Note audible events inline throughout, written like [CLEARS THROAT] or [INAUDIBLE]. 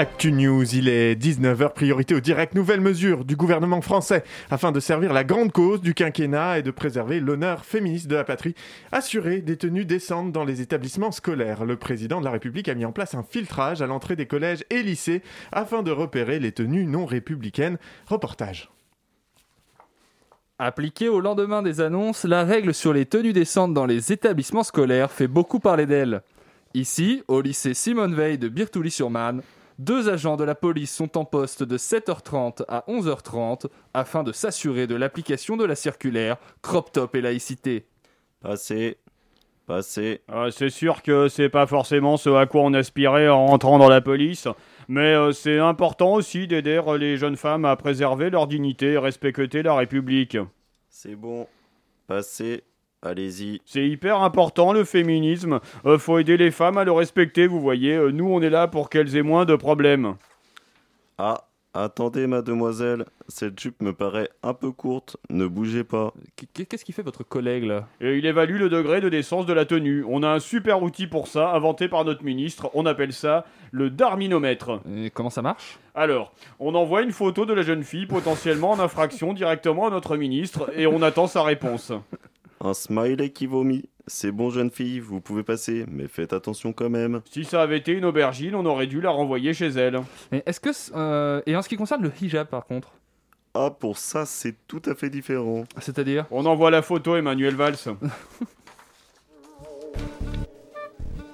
Actu News, il est 19h, priorité aux directes nouvelles mesures du gouvernement français afin de servir la grande cause du quinquennat et de préserver l'honneur féministe de la patrie. Assurer des tenues décentes dans les établissements scolaires. Le président de la République a mis en place un filtrage à l'entrée des collèges et lycées afin de repérer les tenues non républicaines. Reportage. Appliquée au lendemain des annonces, la règle sur les tenues décentes dans les établissements scolaires fait beaucoup parler d'elle. Ici, au lycée Simone Veil de Birtouly-sur-Marne, deux agents de la police sont en poste de 7h30 à 11h30 afin de s'assurer de l'application de la circulaire Crop Top et laïcité. Passez. Passez. Euh, c'est sûr que c'est pas forcément ce à quoi on aspirait en rentrant dans la police, mais euh, c'est important aussi d'aider les jeunes femmes à préserver leur dignité et respecter la République. C'est bon. Passez. Allez-y. C'est hyper important le féminisme. Euh, faut aider les femmes à le respecter, vous voyez. Euh, nous, on est là pour qu'elles aient moins de problèmes. Ah, attendez, mademoiselle. Cette jupe me paraît un peu courte. Ne bougez pas. Qu'est-ce qu'il fait votre collègue là? Et il évalue le degré de décence de la tenue. On a un super outil pour ça, inventé par notre ministre. On appelle ça le darminomètre. Et comment ça marche? Alors, on envoie une photo de la jeune fille potentiellement en infraction directement à notre ministre et on attend sa réponse. Un smiley qui vomit. C'est bon, jeune fille, vous pouvez passer, mais faites attention quand même. Si ça avait été une aubergine, on aurait dû la renvoyer chez elle. Et est-ce que euh, et en ce qui concerne le hijab par contre Ah, pour ça, c'est tout à fait différent. C'est-à-dire? On envoie la photo Emmanuel Valls. [LAUGHS]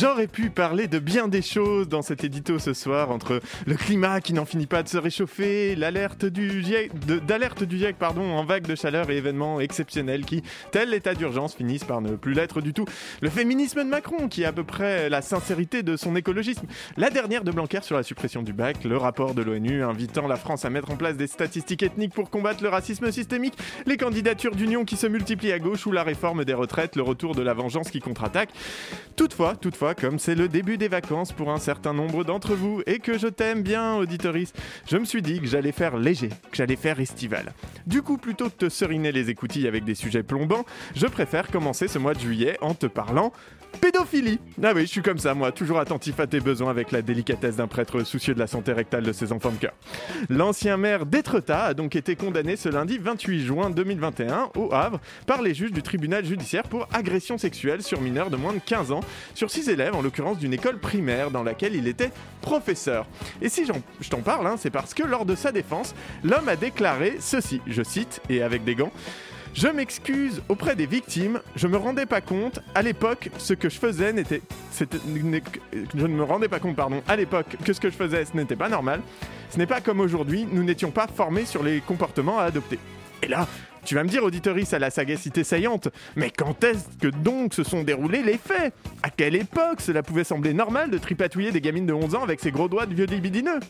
J'aurais pu parler de bien des choses dans cet édito ce soir, entre le climat qui n'en finit pas de se réchauffer, l'alerte du GIEC, d'alerte du GIEC pardon, en vague de chaleur et événements exceptionnels qui, tel l'état d'urgence, finissent par ne plus l'être du tout. Le féminisme de Macron qui est à peu près la sincérité de son écologisme. La dernière de Blanquer sur la suppression du bac, le rapport de l'ONU invitant la France à mettre en place des statistiques ethniques pour combattre le racisme systémique, les candidatures d'union qui se multiplient à gauche ou la réforme des retraites, le retour de la vengeance qui contre-attaque. Toutefois, toutefois, comme c'est le début des vacances pour un certain nombre d'entre vous et que je t'aime bien, auditoris, je me suis dit que j'allais faire léger, que j'allais faire estival. Du coup, plutôt que de seriner les écoutilles avec des sujets plombants, je préfère commencer ce mois de juillet en te parlant pédophilie. Ah oui, je suis comme ça, moi, toujours attentif à tes besoins avec la délicatesse d'un prêtre soucieux de la santé rectale de ses enfants de cœur. L'ancien maire d'Étretat a donc été condamné ce lundi 28 juin 2021 au Havre par les juges du tribunal judiciaire pour agression sexuelle sur mineurs de moins de 15 ans, sur 6 élèves en l'occurrence d'une école primaire dans laquelle il était professeur. Et si je t'en parle, hein, c'est parce que lors de sa défense, l'homme a déclaré ceci, je cite, et avec des gants. Je m'excuse auprès des victimes, je me rendais pas compte, à l'époque, ce que je faisais n'était... Je ne me rendais pas compte, pardon, à l'époque, que ce que je faisais, n'était pas normal. Ce n'est pas comme aujourd'hui, nous n'étions pas formés sur les comportements à adopter. Et là, tu vas me dire, auditoris à la sagacité saillante, mais quand est-ce que donc se sont déroulés les faits? À quelle époque cela pouvait sembler normal de tripatouiller des gamines de 11 ans avec ses gros doigts de vieux libidineux?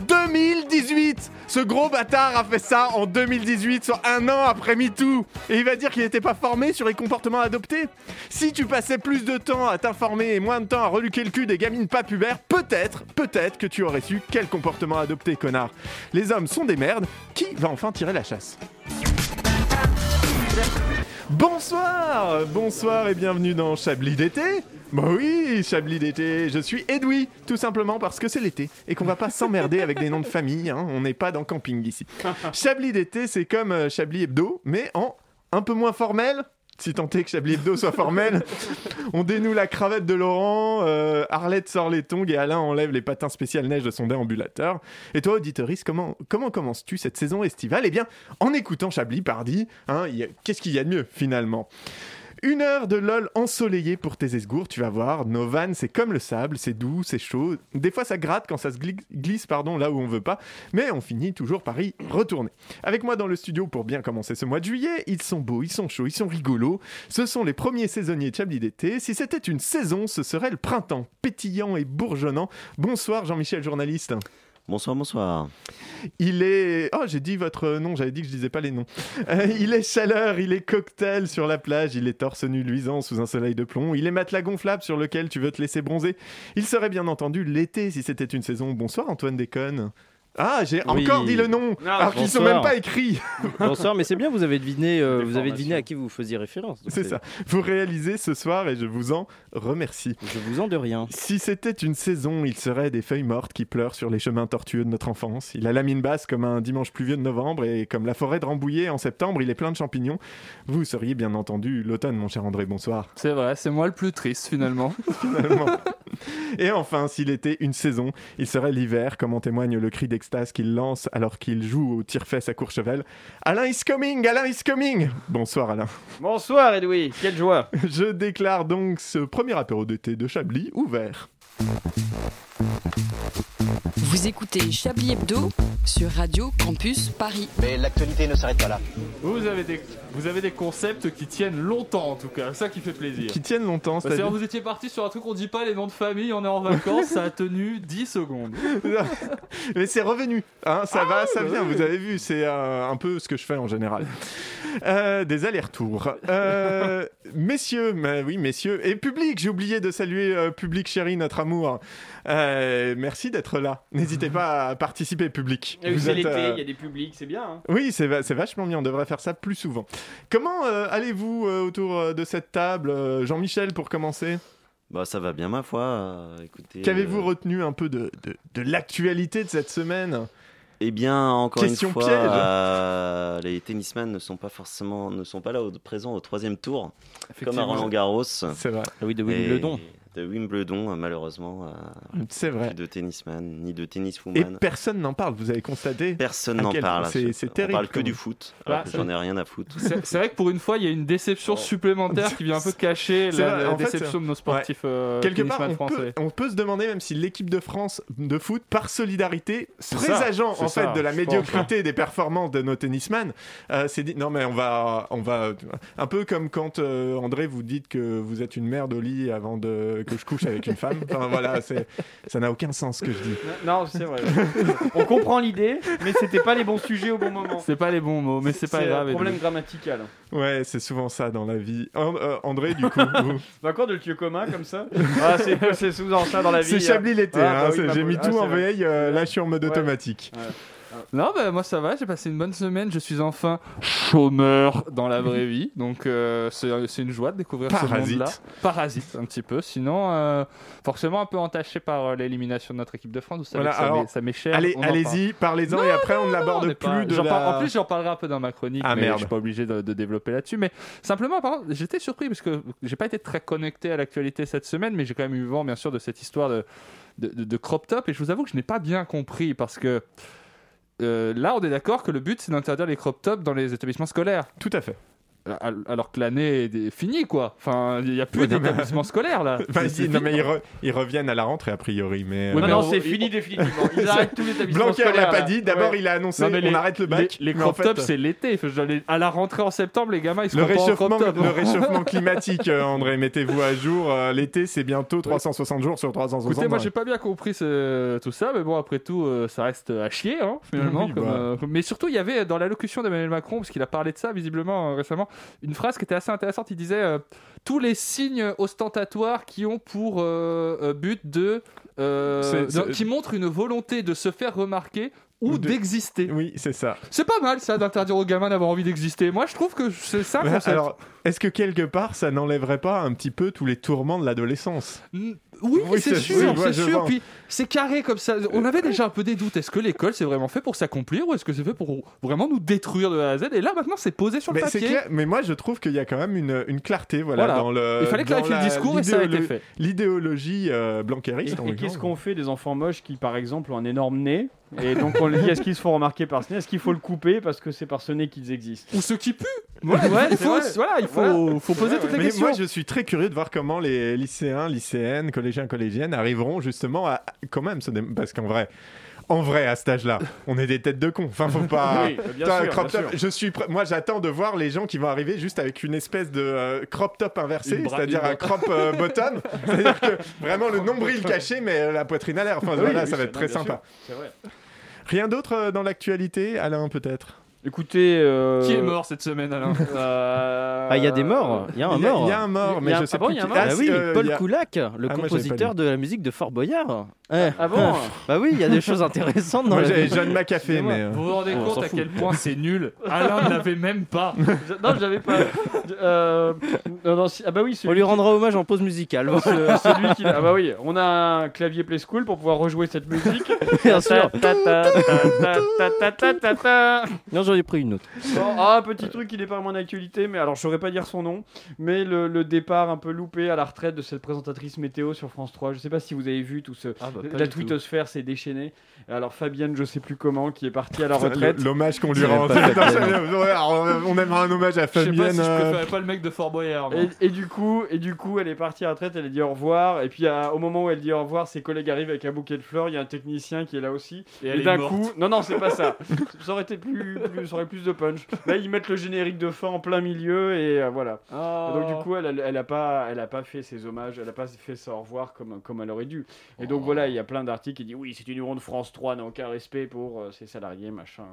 2018 Ce gros bâtard a fait ça en 2018, soit un an après MeToo. Et il va dire qu'il n'était pas formé sur les comportements adoptés. Si tu passais plus de temps à t'informer et moins de temps à reluquer le cul des gamines pas pubères, peut-être, peut-être que tu aurais su quel comportement adopter, connard. Les hommes sont des merdes, qui va enfin tirer la chasse? Bonsoir Bonsoir et bienvenue dans Chablis d'été Bah oui, Chablis d'été, je suis Edoui, tout simplement parce que c'est l'été et qu'on va pas s'emmerder avec des noms de famille, hein, on n'est pas dans camping ici. Chablis d'été, c'est comme euh, Chablis hebdo, mais en un peu moins formel, si tant est que Chablis hebdo soit formel. On dénoue la cravate de Laurent, euh, Arlette sort les tongs et Alain enlève les patins spécial neige de son déambulateur. Et toi, auditoris, comment, comment commences-tu cette saison estivale? Eh bien, en écoutant Chablis, pardi, hein, qu'est-ce qu'il y a de mieux finalement? Une heure de LOL ensoleillé pour tes esgours, tu vas voir. Nos vannes, c'est comme le sable, c'est doux, c'est chaud. Des fois, ça gratte quand ça se gli- glisse pardon, là où on veut pas. Mais on finit toujours par y retourner. Avec moi dans le studio pour bien commencer ce mois de juillet, ils sont beaux, ils sont chauds, ils sont rigolos. Ce sont les premiers saisonniers de Chablis d'été. Si c'était une saison, ce serait le printemps, pétillant et bourgeonnant. Bonsoir Jean-Michel, journaliste. Bonsoir, bonsoir. Il est. Oh, j'ai dit votre nom, j'avais dit que je disais pas les noms. Euh, il est chaleur, il est cocktail sur la plage, il est torse nu luisant sous un soleil de plomb, il est matelas gonflable sur lequel tu veux te laisser bronzer. Il serait bien entendu l'été si c'était une saison. Bonsoir Antoine Déconne. Ah, j'ai Oui. encore dit le nom, Ah, alors qu'ils sont même pas écrits. [LAUGHS] Bonsoir, mais c'est bien, vous avez deviné, euh, vous avez deviné à qui vous faisiez référence. C'est ça. Vous réalisez ce soir et je vous en remercie. Je vous en de rien. Si c'était une saison, il serait des feuilles mortes qui pleurent sur les chemins tortueux de notre enfance. Il a la mine basse comme un dimanche pluvieux de novembre et comme la forêt de Rambouillet en septembre, il est plein de champignons. Vous seriez bien entendu l'automne, mon cher André, bonsoir. C'est vrai, c'est moi le plus triste finalement. [LAUGHS] Finalement. [LAUGHS] Et enfin, s'il était une saison, il serait l'hiver, comme en témoigne le cri d'extase qu'il lance alors qu'il joue au tire-fesse à Courchevel. Alain is coming, Alain is coming Bonsoir Alain. Bonsoir Edoui, quelle joie. [LAUGHS] Je déclare donc ce premier apéro d'été de Chablis ouvert. Vous écoutez Chablis Hebdo sur Radio Campus Paris. Mais l'actualité ne s'arrête pas là. Vous avez des, vous avez des concepts qui tiennent longtemps en tout cas, ça qui fait plaisir. Qui tiennent longtemps, Bah, C'est-à-dire c'est-à-dire vous étiez parti sur un truc on dit pas les noms de famille, on est en vacances, ça a tenu 10 secondes. [LAUGHS] Mais c'est revenu, hein, ça va, ça bah vient, oui. vous avez vu, c'est euh, un peu ce que je fais en général. Euh, des allers-retours. Euh, [LAUGHS] messieurs, mais oui, messieurs, et public, j'ai oublié de saluer euh, public chéri, notre amour. Euh, merci d'être là. N'hésitez pas à participer, public. Oui, Vous c'est l'été, euh, il y a des publics, c'est bien. hein. Oui, c'est va- c'est vachement bien, on devrait faire ça plus souvent. Comment euh, allez-vous euh, autour de cette table Euh, Jean-Michel, pour commencer, Bah, ça va bien, ma foi. écoutez. qu'avez-vous euh, retenu un peu de, de, de l'actualité de cette semaine? Eh bien, encore Question une fois, piège. euh, les tennisman ne sont pas forcément, ne sont pas là au, présents au troisième tour, comme à Roland Garros. C'est vrai. Ah oui, de Et Wimbledon. De Wimbledon, euh, malheureusement, euh, C'est vrai. plus de tennisman, ni de Et tenniswoman. personne n'en parle, vous avez constaté Personne n'en parle. c'est- c'est On terrible, parle que du foot. Bah, j'en ai rien à foutre. C'est vrai que pour une fois, il y a une déception Oh. supplémentaire qui vient un peu cacher la, fait, déception de nos sportifs euh, Quelque part, on peut, français. on peut se demander même si l'équipe de France de foot, par solidarité, présageant ça, en fait de la médiocrité des performances de nos tennisman, euh, s'est dit non mais on va, on va, un peu comme quand euh, André vous dites que vous êtes une merde au lit avant de que je couche avec une femme. Enfin voilà, c'est, ça n'a aucun sens ce que je dis. Non, c'est vrai. On comprend l'idée, mais c'était pas les bons sujets au bon moment. C'est pas les bons mots, mais c'est pas C'est grave. un problème grammatical. Ouais, c'est souvent ça dans la vie. Euh, André, du coup, vous- [LAUGHS] Bah quoi de le lieu commun comme ça? Ah, c'est c'est souvent ça dans la vie. c'est Chablis l'été. Ah, hein, bah oui, c'est- bah J'ai mis Ah, tout c'est en veille. euh, là, je suis en mode Ouais. Non, bah moi ça va, j'ai passé une bonne semaine, je suis enfin chômeur dans la vraie vie, donc euh, c'est une joie de découvrir Parasite. ce monde-là. Parasite un petit peu, sinon euh, forcément un peu entaché par euh, l'élimination de notre équipe de France, vous savez Voilà, ça alors, m'est- ça m'est cher. Allez, allez-y, parlez-en et après on on est plus de la. En plus, j'en parlerai un peu dans ma chronique, Ah, mais merde. je suis pas obligé de, de développer là-dessus. Mais simplement, j'étais surpris parce que j'ai pas été très connecté à l'actualité cette semaine, mais j'ai quand même eu vent, bien sûr, de cette histoire de, de, de- de crop top. Et je vous avoue que je n'ai pas bien compris parce que là, on est d'accord que le but, c'est d'interdire les crop tops dans les établissements scolaires. Tout à fait. Al- Alors que l'année est finie, quoi. Enfin, il n'y a plus Ouais, d'établissement scolaire, là. Enfin, [LAUGHS] C'est- si, c'est non, mais ils, re- ils reviennent à la rentrée a priori, mais. Ouais, Non, mais non, on- c'est fini définitivement. [LAUGHS] Ils arrêtent tous les établissements Blanquer l'a pas dit. D'abord, Ouais. il a annoncé Non, mais on les- arrête le bac. Les, les en crop fait, tops, c'est l'été. À la rentrée en septembre, les gamins, ils le seront pas en réchauffement, crop le réchauffement [LAUGHS] climatique, euh, André, mettez-vous à jour. euh, L'été, c'est bientôt 360 jours sur 360. Écoutez, moi j'ai pas bien compris ce- tout ça, mais bon, après tout, euh, ça reste à chier, hein, finalement. Oui, comme, bah. euh, Mais surtout, il y avait dans l'allocution d'Emmanuel Macron, parce qu'il a parlé de ça visiblement euh, récemment, une phrase qui était assez intéressante. Il disait euh, Tous les signes ostentatoires qui ont pour euh, euh, but de. euh, qui montrent une volonté de se faire remarquer ou, Ou de- d'exister. Oui, c'est ça. C'est pas mal ça d'interdire aux gamins d'avoir envie d'exister. Moi je trouve que c'est ça. Alors, est-ce que quelque part, ça n'enlèverait pas un petit peu tous les tourments de l'adolescence? Oui, Oui, c'est sûr, oui, c'est sûr. Puis c'est carré comme ça. On avait déjà un peu des doutes. Est-ce que l'école c'est vraiment fait pour s'accomplir ou est-ce que c'est fait pour vraiment nous détruire de A à Z? Et là maintenant c'est posé sur le mais papier. clair, mais moi je trouve qu'il y a quand même une, une clarté voilà, Voilà. dans le. Il fallait clarifier le discours et ça a été fait. L'idéologie euh, Et, en et qu'est-ce qu'on fait des enfants moches qui, par exemple, ont un énorme nez? Et donc on leur dit est-ce qu'ils se font remarquer par ce nez? Est-ce qu'il faut le couper parce que c'est par ce nez qu'ils existent? Ou ceux qui puent. Ouais, il faut, voilà, il faut, Voilà. faut poser toutes les Mais questions. moi, je suis très curieux de voir comment les lycéens, lycéennes, collégiens, collégiennes arriveront justement à quand même se dé- parce qu'en vrai. En vrai, à cet âge-là, [LAUGHS] on est des têtes de con. Enfin, faut pas. Oui, bien Putain, sûr, crop bien top. sûr. Je suis. pr- Moi, j'attends de voir les gens qui vont arriver juste avec une espèce de euh, crop top inversé, c'est-à-dire un crop euh, [LAUGHS] bottom. C'est-à-dire que vraiment le nombril caché, mais euh, la poitrine à l'air. Enfin, Oui, voilà, oui, ça va être très non, sympa. sûr. Rien d'autre dans l'actualité, Alain, peut-être? Écoutez. Euh, qui est mort cette semaine, Alain. [LAUGHS] Euh, ah, il y a des morts. Il y a un mort. Il y, a un mort, mais a, je sais ah bon, ah, oui, euh, Paul. Koulak, le ah, compositeur de la musique de Fort Boyard. Ah, eh. ah bon ah. Bah oui, il y a des choses intéressantes dans moi, la. John McAfee, mais. Vous vous rendez compte à quel point c'est nul Alain ne l'avait même pas. non, je l'avais pas. Ah bah oui. On lui rendra hommage en pause musicale. Bon. celui qui... Ah bah oui. On a un clavier Play School pour pouvoir rejouer cette musique. [LAUGHS] Bien sûr ai pris une autre. Bon, ah, un petit truc qui n'est pas vraiment d'actualité, mais alors je saurais pas dire son nom, mais le, le départ un peu loupé à la retraite de cette présentatrice météo sur France 3. Je sais pas si vous avez vu tout ce. Ah bah, la twittosphère s'est déchaînée. Alors Fabienne, je sais plus comment, qui est partie à la retraite. L'hommage qu'on lui rend. [LAUGHS] Fabienne. on aimerait un hommage à Je sais pas Fabienne. si je euh, préférais pas le mec de Fort Boyard. Et, et du coup, et du coup, elle est partie à la retraite, elle a dit au revoir, et puis à- au moment où elle dit au revoir, ses collègues arrivent avec un bouquet de fleurs, il y a un technicien qui est là aussi, Et d'un coup, non non, c'est pas ça, ça aurait été plus, plus- ça aurait plus de punch. Là, ils mettent le générique de fin en plein milieu, et euh, voilà. Oh. Et donc du coup, elle, elle, elle a pas, elle a pas fait ses hommages, elle a pas fait sa au revoir comme, comme elle aurait dû. Et donc voilà, il y a plein d'articles qui disent oui, c'est une numéro de France 3, n'a aucun respect pour euh, ses salariés, machin.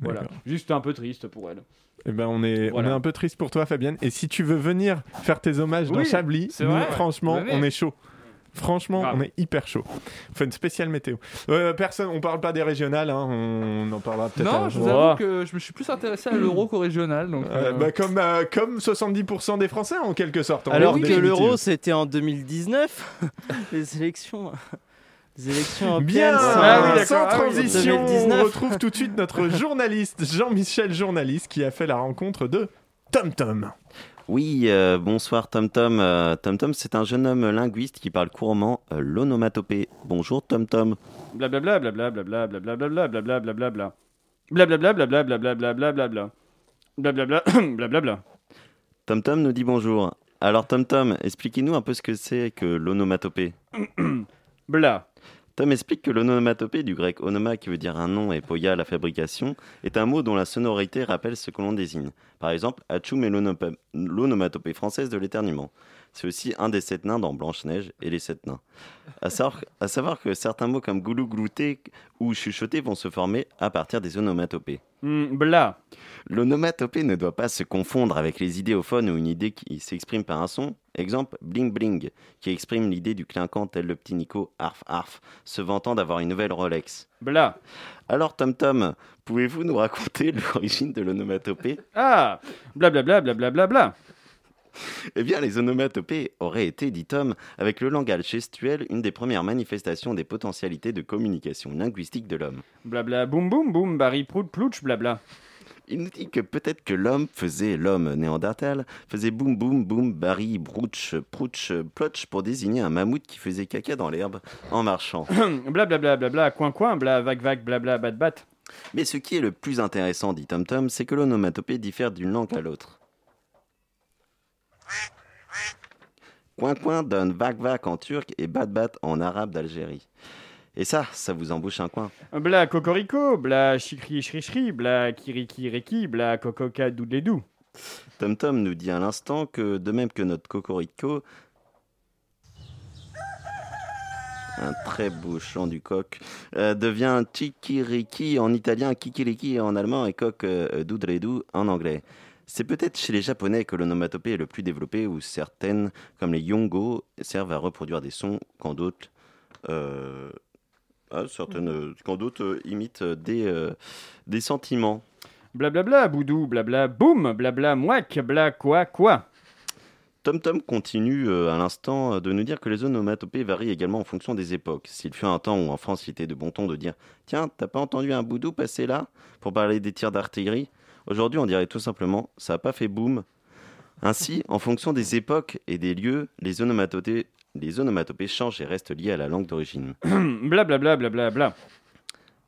Voilà, juste un peu triste pour elle. Eh ben, on est, Voilà. on est un peu triste pour toi, Fabienne. Et si tu veux venir faire tes hommages dans Oui, Chablis, c'est nous, vrai. franchement, on est chaud. Franchement, Grave. on est hyper chaud. On fait une spéciale météo. Euh, personne, on parle pas des régionales, hein, on en parlera peut-être. Non, un je jour. vous Oh. avoue que je me suis plus intéressé à l'euro qu'au régional. Donc, Euh, euh, bah, comme, euh, comme 70% des Français en quelque sorte. en Alors que l'euro, c'était en 2019. [LAUGHS] Les élections. [LAUGHS] Les élections Bien, européennes. Ah oui, sans Ah oui, transition, 2019. on retrouve tout de suite notre [LAUGHS] journaliste, Jean-Michel Journaliste, qui a fait la rencontre de Tom Tom. Oui, euh, bonsoir Tom Tom. Euh, Tom Tom, c'est un jeune homme linguiste qui parle couramment euh, l'onomatopée. Bonjour Tom Tom. Blablabla, blablabla, blablabla, blablabla, blablabla. Blablabla, blablabla, blablabla, blablabla. Blablabla, blablabla. [CLEARS THROAT] Tom Tom nous dit bonjour. Alors Tom Tom, expliquez-nous un peu ce que c'est que l'onomatopée. [CLEARS THROAT] Bla. Tom explique que l'onomatopée, du grec onoma qui veut dire un nom et poia la fabrication, est un mot dont la sonorité rappelle ce que l'on désigne. Par exemple, Hachoum est l'onomatopée française de l'éternuement. C'est aussi un des sept nains dans Blanche-Neige et les sept nains. À savoir, à savoir que certains mots comme goulou glouter ou chuchoter vont se former à partir des onomatopées. Hmm, Bla. L'onomatopée ne doit pas se confondre avec les idéophones ou une idée qui s'exprime par un son. Exemple, bling bling, qui exprime l'idée du clinquant tel le petit Nico, arf arf, se vantant d'avoir une nouvelle Rolex. Bla. Alors Tom Tom, pouvez-vous nous raconter [LAUGHS] l'origine de l'onomatopée? Ah. Blablabla, blablabla, bla. Eh bien, les onomatopées auraient été, dit Tom, avec le langage gestuel, une des premières manifestations des potentialités de communication linguistique de l'homme. Blabla, boum boum boum, Barry prout plouch, blabla. Il nous dit que peut-être que l'homme faisait, l'homme néandertal, faisait boum boum boum, bari, brouch, prouch, plotch pour désigner un mammouth qui faisait caca dans l'herbe en marchant. [CLEARS THROAT] Blablabla, blabla, coin coin, bla, vague vague, blabla, bat bat. Mais ce qui est le plus intéressant, dit Tom Tom, c'est que l'onomatopée diffère d'une langue à l'autre. Coin coin donne vac vac en turc et bat bat en arabe d'Algérie. Et ça, ça vous embouche un coin. Bla, cocorico, bla, chikri chrichri, bla, kiriki reki, bla, cococa doudledou. Tom Tom nous dit à l'instant que, de même que notre cocorico, un très beau chant du coq, euh, devient chikiriki en italien, kikiriki en allemand et coq euh, doudledou en anglais. C'est peut-être chez les japonais que l'onomatopée est le plus développé, où certaines, comme les yongo, servent à reproduire des sons, quand d'autres, euh, ah, certaines, quand d'autres euh, imitent des, euh, des sentiments. Blablabla, boudou, blabla, boum, blabla, mouac, bla, quoi, quoi. Tom Tom continue euh, à l'instant euh, de nous dire que les onomatopées varient également en fonction des époques. S'il fut un temps où en France il était de bon ton de dire Tiens, t'as pas entendu un boudou passer là pour parler des tirs d'artillerie? Aujourd'hui, on dirait tout simplement Ça a pas fait boum. Ainsi, en fonction des époques et des lieux, les onomatopées, les onomatopées changent et restent liées à la langue d'origine. [CLEARS THROAT] Blablabla, blablabla, bla.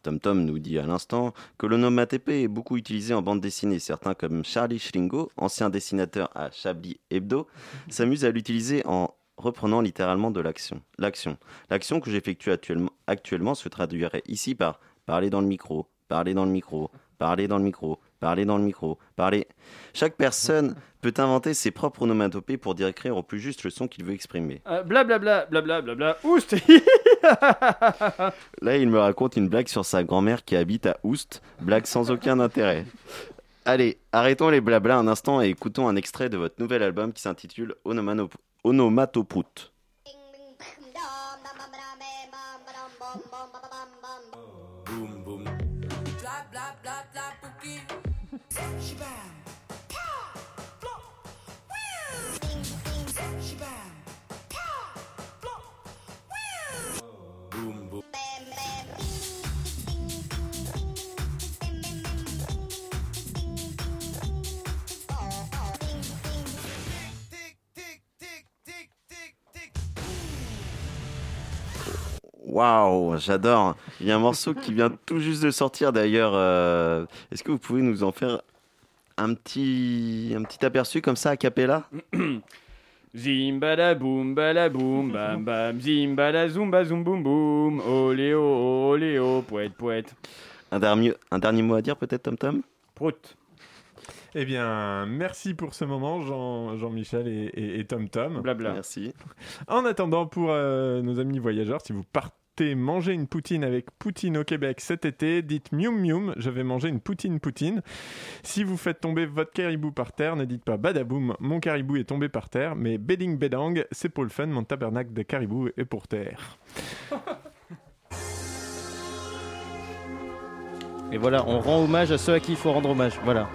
Tom Tom nous dit à l'instant que l'onomatopée est beaucoup utilisé en bande dessinée. Certains, comme Charlie Schlingo, ancien dessinateur à Chablis Hebdo, s'amusent à l'utiliser en reprenant littéralement de l'action. L'action. L'action que j'effectue actuellement, actuellement se traduirait ici par parlez dans le micro, parlez dans le micro, parlez dans le micro, parlez dans le micro, parlez. Chaque personne peut inventer ses propres onomatopées pour décrire au plus juste le son qu'il veut exprimer. Euh, Blablabla, blablabla, blabla, oust Là, il me raconte une blague sur sa grand-mère qui habite à Oust, blague sans aucun intérêt. Allez, arrêtons les blablas un instant et écoutons un extrait de votre nouvel album qui s'intitule Onomano- Waouh, j'adore. Il y a un morceau qui vient tout juste de sortir d'ailleurs. euh, Est-ce que vous pouvez nous en faire un petit, un petit aperçu comme ça à capella [CLEARS THROAT] Zimbala boum bala boum bam bam zimbala zumba zoom boum boum oléo oléo poète poète un dernier, un dernier mot à dire peut-être Tom Tom? Prout Eh bien, merci pour ce moment, Jean- Jean-Michel et, et- et Tom Tom. blabla Merci. En attendant, pour euh, nos amis voyageurs, si vous partez manger une poutine avec Poutine au Québec cet été, dites mium mium, je vais manger une poutine poutine. Si vous faites tomber votre caribou par terre, ne dites pas badaboum, mon caribou est tombé par terre, mais beding bedang, c'est pour le fun, mon tabernacle de caribou est pour terre. Et voilà, on rend hommage à ceux à qui il faut rendre hommage. Voilà.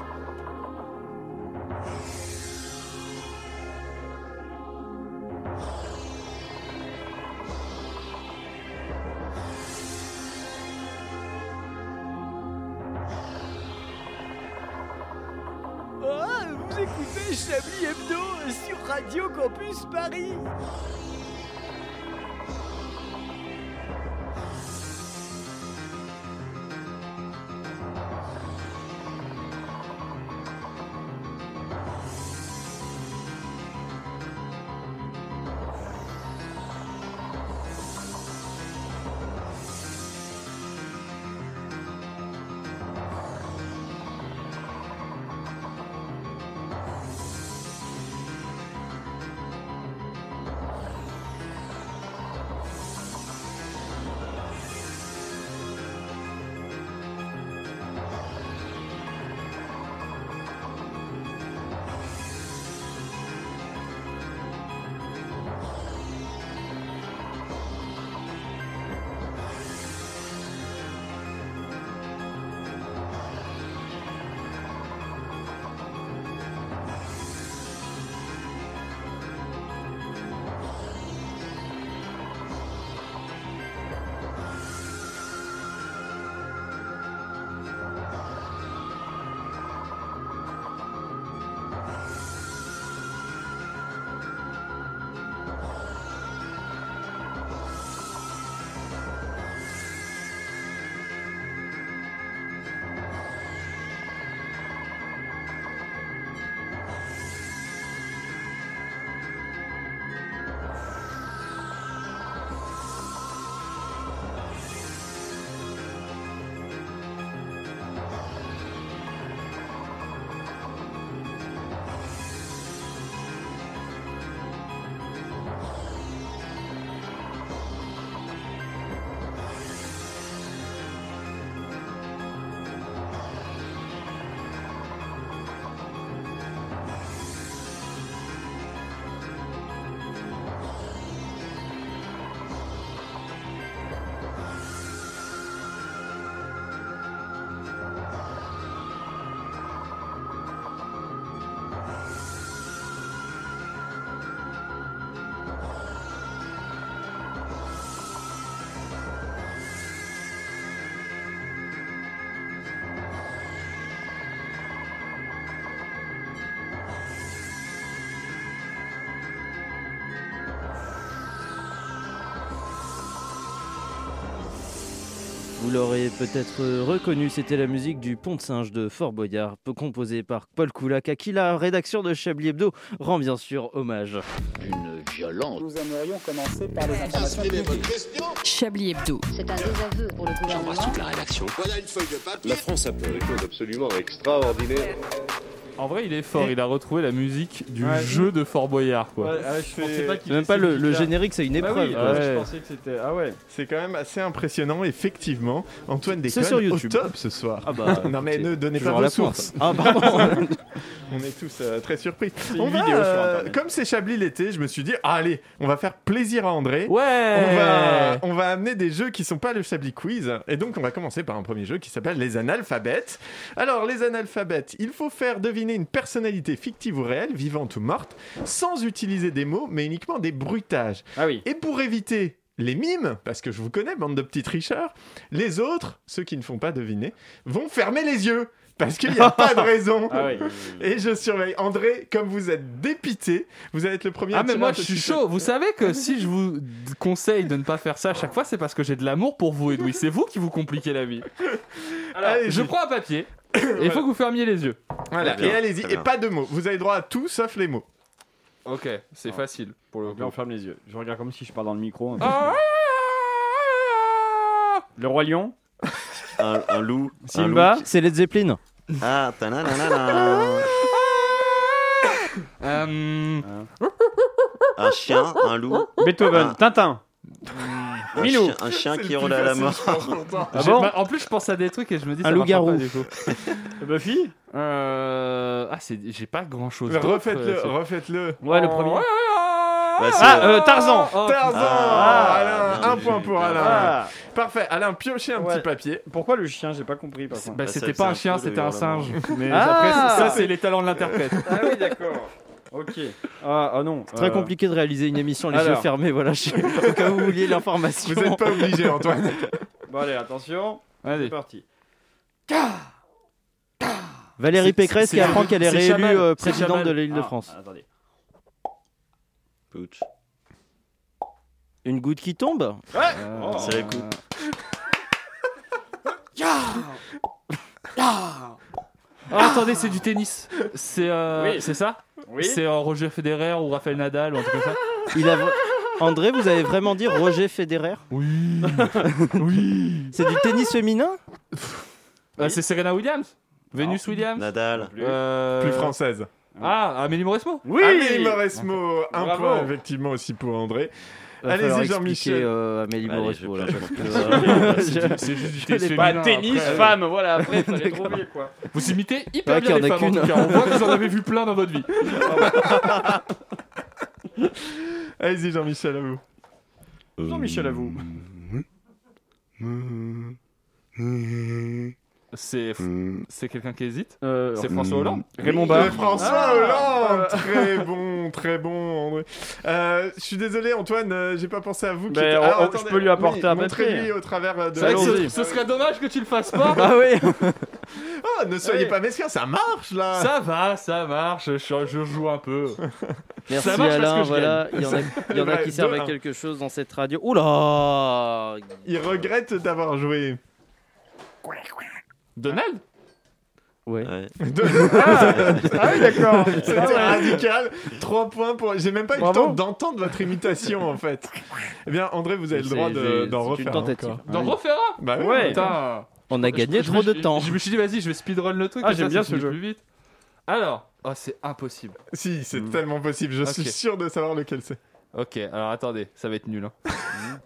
Vous l'aurez peut-être reconnu, c'était la musique du Pont de Singe de Fort Boyard, peu composée par Paul Coulac, à qui la rédaction de Chablis Hebdo rend bien sûr hommage. Une violente. Nous aimerions commencer par les informations publiques. Chablis Hebdo. C'est un désaveu pour le gouvernement. la rédaction. Voilà une feuille de papier. La France a fait des choses absolument extraordinaires. En vrai, il est fort. Il a retrouvé la musique du Ouais. jeu de Fort Boyard, quoi. Ouais, ah, je pensais pas qu'il même faisait pas le, générique, c'est une Bah épreuve. oui, quoi. ouais, Ouais. je pensais que c'était. Ah ouais. C'est quand même assez impressionnant, effectivement. Antoine C'est déconne au YouTube. top ce soir. Ah bah, [LAUGHS] non mais ne donnez pas toujours à vos la sources. Ah pardon. [LAUGHS] On est tous euh, très surpris. une On va, vidéo sur euh, Internet. comme c'est Chablis l'été, je me suis dit, ah, allez, on va faire plaisir à André. Ouais. On va, on va amener des jeux qui sont pas le Chablis Quiz. Et donc, on va commencer par un premier jeu qui s'appelle Les Analphabètes. Alors, les Analphabètes, il faut faire deviner une personnalité fictive ou réelle, vivante ou morte, sans utiliser des mots, mais uniquement des bruitages. Ah oui. Et pour éviter les mimes, parce que je vous connais, bande de petits tricheurs, les autres, ceux qui ne font pas deviner, vont fermer les yeux. Parce qu'il n'y a pas de [LAUGHS] raison. Ah oui. Et je surveille. André, comme vous êtes dépité, vous allez être le premier à Ah mais moi je suis chaud. Vous savez que si je vous conseille de ne pas faire ça à chaque fois, c'est parce que j'ai de l'amour pour vous, Edoui. C'est vous qui vous compliquez la vie. Alors, je prends un papier. Et [COUGHS] il faut que vous fermiez les yeux. Voilà, bien, et allez-y. Et pas de mots. Vous avez droit à tout sauf les mots. Ok, c'est facile pour le là, on ferme les yeux. Je regarde comme si je parle dans le micro. un peu. Ah, Le Roi Lion. Un, un loup. un Simba. loup. C'est Led Zeppelin. Ah, tananana. Euh, Un chien, un loup. Beethoven. Ah. Tintin. Un Milou. chien, un chien C'est qui le roule plus à la mort. Ah bon En plus, je pense à des trucs et je me dis Un loup-garou. coup. [LAUGHS] Buffy. Euh... Ah, c'est... j'ai pas grand chose. Refaites-le, refaites-le. Ouais, le premier. Bah, c'est- Ah, euh, Tarzan. Oh, Tarzan Ah, Alain, un point pour Alain. Ah. Parfait. Alain, piochez un Ouais. petit papier. Pourquoi le chien J'ai pas compris par contre. Bah, Bah, c'était pas un chien, un c'était un hurlement. singe. [LAUGHS] Mais Ah après, ça, c'est- c'est les talents de l'interprète. Ah oui, d'accord. Ok. Ah, ah non. Très euh, compliqué de réaliser une émission les alors. yeux fermés. Voilà, je- au cas où vous vouliez l'information. Vous n'êtes pas obligé, Antoine. [LAUGHS] Bon, allez, attention. C'est Allez. parti. Valérie C'est- Pécresse c'est- qui apprend c'est- qu'elle est c'est réélue euh, c'est présidente Chamal. de l'Île-de-France. Ah, attendez. Pouch. Une goutte qui tombe Oh. C'est la coupe. Oh, attendez, c'est du tennis. C'est euh, Oui. c'est ça? Oui. C'est euh, Roger Federer ou Rafael Nadal ou un truc comme ça Il a... André, vous avez vraiment dit Roger Federer? Oui. [LAUGHS] oui. C'est du tennis féminin? Euh, c'est Serena Williams Venus Williams Nadal. Euh, Plus française. Ah, Amélie Mauresmo Oui. Amélie Mauresmo, un Bravo. point effectivement aussi pour André. Allez-y, Jean-Michel. euh, Amélie Allez, Mauresmo, je là, vais parce que, C'est euh, juste du Bah, tennis, après. femme, voilà, après, fallait trouver quoi. Vous imitez hyper Ouais, bien les en a femmes en qu'une. tout cas. On voit que vous en avez vu plein dans votre vie. Allez-y, Jean-Michel, à vous. Jean-Michel, à vous. C'est c'est quelqu'un qui hésite Euh, C'est François Hollande Raymond Oui, Barre. François Ah. Hollande [LAUGHS] Très bon, très bon, André. Euh, je suis désolé, Antoine, euh, j'ai pas pensé à vous. qui êtes- on- Alors, attendez, je peux lui apporter oui, un papier. au travers de ce, ce serait dommage que tu le fasses pas. [LAUGHS] Ah oui [LAUGHS] Oh, ne soyez Oui. pas mesquins, ça marche là Ça va, ça marche. Je, je joue un peu. Merci Ça marche parce Alain, que voilà. Il y en a, il y en a Ouais, qui servent à quelque chose dans cette radio. Oula Il regrette d'avoir joué. Donald Ouais. Ouais. [LAUGHS] ah oui, d'accord. C'était radical. 3 points pour. J'ai même pas eu le temps d'entendre votre imitation en fait. Eh bien, André, vous avez le droit de- d'en une refaire. tentative. encore. D'en refaire un Bah oui. Ouais. Putain. On a gagné Je- trop je- de temps. Je me suis dit, vas-y, je vais speedrun le truc. Ah, j'aime bien ce jeu. Plus vite. Alors, oh, c'est impossible. Si, c'est Hmm. tellement possible. Je suis sûr de savoir lequel c'est. Ok, alors attendez, ça va être nul. Hein. [LAUGHS]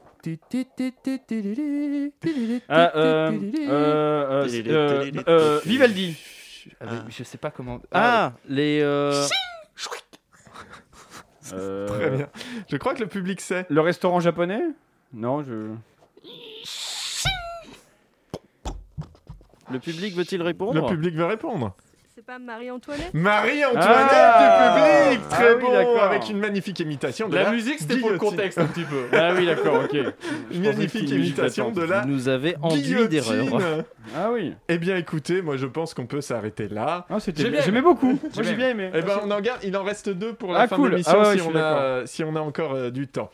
Ah, euh, euh, euh, Vivaldi. Ah, Je sais pas comment. Ah, les. euh, [LAUGHS] Euh, Très bien. Je crois que le public sait. Le restaurant japonais? Non, je. Le public veut-il répondre? Le public veut répondre. C'est pas Marie-Antoinette Marie-Antoinette Ah du public Très Ah oui, bon. Avec une magnifique imitation de La la musique, c'était pour le contexte un petit peu. [LAUGHS] Ah oui, d'accord, ok. Une magnifique imitation de la Vous nous avez enduit d'erreur. [LAUGHS] Ah oui. Eh bien, écoutez, moi je pense qu'on peut s'arrêter là. Ah, J'aimais aimé. beaucoup. Moi, J'ai bien aimé. Eh ben, on en garde. Il en reste deux pour la Ah, fin cool. de l'émission Ah ouais, euh, si on a encore euh, du temps.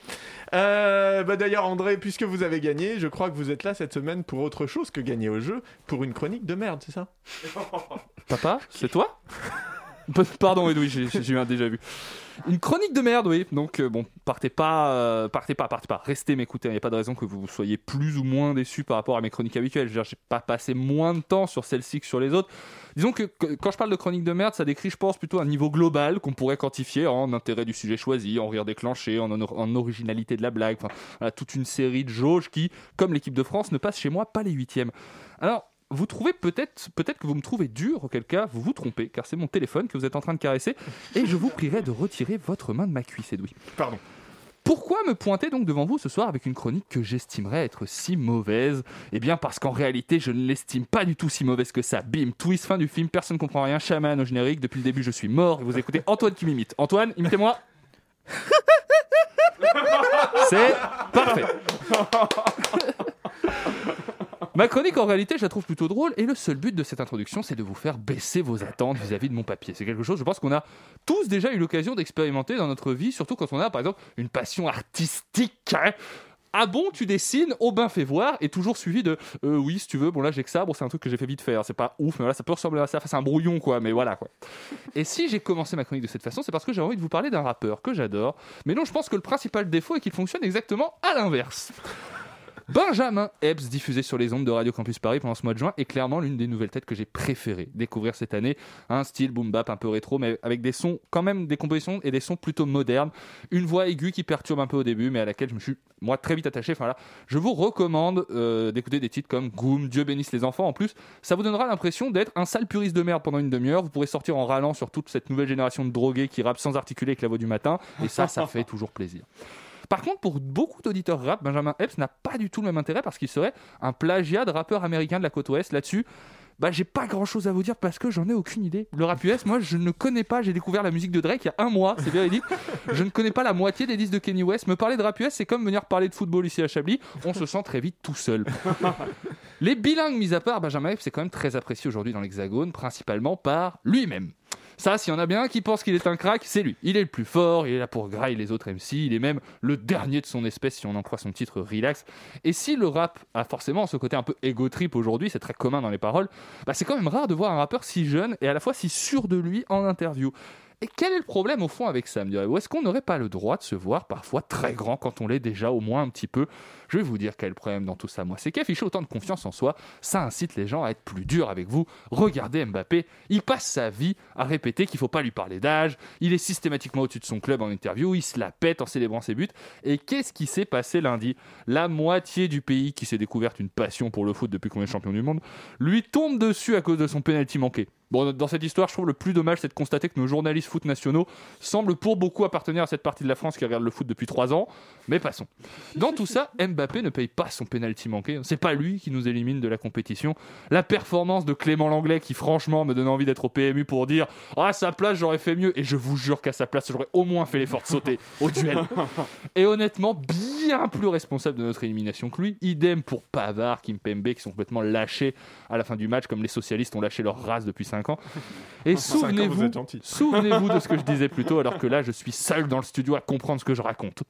Euh, bah, D'ailleurs, André, puisque vous avez gagné, je crois que vous êtes là cette semaine pour autre chose que gagner au jeu, pour une chronique de merde, c'est ça? [LAUGHS] Papa, c'est toi [LAUGHS] Pardon, Edoui, j'ai j'ai eu un déjà vu. Une chronique de merde, oui. Donc, euh, bon, partez pas, euh, partez pas, partez pas. Restez m'écouter. Il n'y a pas de raison que vous soyez plus ou moins déçus par rapport à mes chroniques habituelles. Je veux dire, j'ai pas passé moins de temps sur celle-ci que sur les autres. Disons que que- quand je parle de chronique de merde, ça décrit, je pense, plutôt un niveau global qu'on pourrait quantifier en intérêt du sujet choisi, en rire déclenché, en, en- en originalité de la blague. Enfin, voilà, toute une série de jauges qui, comme l'équipe de France, ne passe chez moi pas les huitièmes. Alors, vous trouvez peut-être, peut-être que vous me trouvez dur, auquel cas vous vous trompez, car c'est mon téléphone que vous êtes en train de caresser, et je vous prierai de retirer votre main de ma cuisse, Edoui. Pardon. Pourquoi me pointer donc devant vous ce soir avec une chronique que j'estimerais être si mauvaise? Eh bien parce qu'en réalité je ne l'estime pas du tout si mauvaise que ça. Bim, twist, fin du film, personne ne comprend rien, chaman au générique, depuis le début je suis mort, et vous écoutez Antoine qui m'imite. Antoine, imitez-moi [LAUGHS] C'est parfait. Ma chronique, en réalité, je la trouve plutôt drôle et le seul but de cette introduction, c'est de vous faire baisser vos attentes vis-à-vis de mon papier. C'est quelque chose, je pense qu'on a tous déjà eu l'occasion d'expérimenter dans notre vie, surtout quand on a, par exemple, une passion artistique. hein. Ah bon, tu dessines, Aubin fait voir, et toujours suivi de euh, oui, si tu veux, bon là j'ai que ça, bon c'est un truc que j'ai fait vite faire, c'est pas ouf, mais voilà, ça peut ressembler à ça, c'est un brouillon quoi, mais voilà quoi. Et si j'ai commencé ma chronique de cette façon, c'est parce que j'ai envie de vous parler d'un rappeur que j'adore, mais dont je pense que le principal défaut est qu'il fonctionne exactement à l'inverse. Benjamin Epps, diffusé sur les ondes de Radio Campus Paris pendant ce mois de juin, est clairement l'une des nouvelles têtes que j'ai préféré découvrir cette année. Un style boom bap un peu rétro, mais avec des sons, quand même des compositions et des sons plutôt modernes. Une voix aiguë qui perturbe un peu au début, mais à laquelle je me suis, moi, très vite attaché. Enfin là, je vous recommande euh, d'écouter des titres comme Goom, Dieu bénisse les enfants. En plus, ça vous donnera l'impression d'être un sale puriste de merde pendant une demi-heure. Vous pourrez sortir en râlant sur toute cette nouvelle génération de drogués qui rappent sans articuler avec la voix du matin. Et ça, ça [LAUGHS] fait toujours plaisir. Par contre, pour beaucoup d'auditeurs rap, Benjamin Epps n'a pas du tout le même intérêt parce qu'il serait un plagiat de rappeur américain de la côte ouest. Là-dessus, bah, j'ai pas grand chose à vous dire parce que j'en ai aucune idée. Le rap US, moi, je ne connais pas. J'ai découvert la musique de Drake il y a un mois, c'est véridique. Je ne connais pas la moitié des disques de Kenny West. Me parler de rap US, c'est comme venir parler de football ici à Chablis. On se sent très vite tout seul. Les bilingues mis à part, Benjamin Epps est quand même très apprécié aujourd'hui dans l'Hexagone, principalement par lui-même. Ça, s'il y en a bien un qui pense qu'il est un crack, c'est lui. Il est le plus fort, il est là pour grailler les autres MC, il est même le dernier de son espèce si on en croit son titre Relax. Et si le rap a forcément ce côté un peu ego trip aujourd'hui, c'est très commun dans les paroles, bah c'est quand même rare de voir un rappeur si jeune et à la fois si sûr de lui en interview. Et quel est le problème au fond avec ça, me direz-vous Est-ce qu'on n'aurait pas le droit de se voir parfois très grand quand on l'est déjà au moins un petit peu? Je vais vous dire quel problème dans tout ça, moi. C'est qu'afficher autant de confiance en soi, ça incite les gens à être plus durs avec vous. Regardez Mbappé, il passe sa vie à répéter qu'il faut pas lui parler d'âge, il est systématiquement au-dessus de son club en interview, il se la pète en célébrant ses buts. Et qu'est-ce qui s'est passé lundi? La moitié du pays qui s'est découverte une passion pour le foot depuis qu'on est champion du monde lui tombe dessus à cause de son penalty manqué. Bon, dans cette histoire, je trouve le plus dommage, c'est de constater que nos journalistes foot nationaux semblent pour beaucoup appartenir à cette partie de la France qui regarde le foot depuis trois ans. Mais passons. Dans tout ça, Mbappé ne paye pas son penalty manqué. C'est pas lui qui nous élimine de la compétition. La performance de Clément Langlais, qui franchement me donne envie d'être au PMU pour dire Ah, à sa place, j'aurais fait mieux. Et je vous jure qu'à sa place, j'aurais au moins fait l'effort de sauter [LAUGHS] au duel. Et honnêtement, bien plus responsable de notre élimination que lui. Idem pour Pavard, Kimpembe, qui sont complètement lâchés à la fin du match, comme les socialistes ont lâché leur race depuis 5 ans. Et souvenez-vous, souvenez-vous de ce que je disais plus tôt, alors que là, je suis seul dans le studio à comprendre ce que je raconte.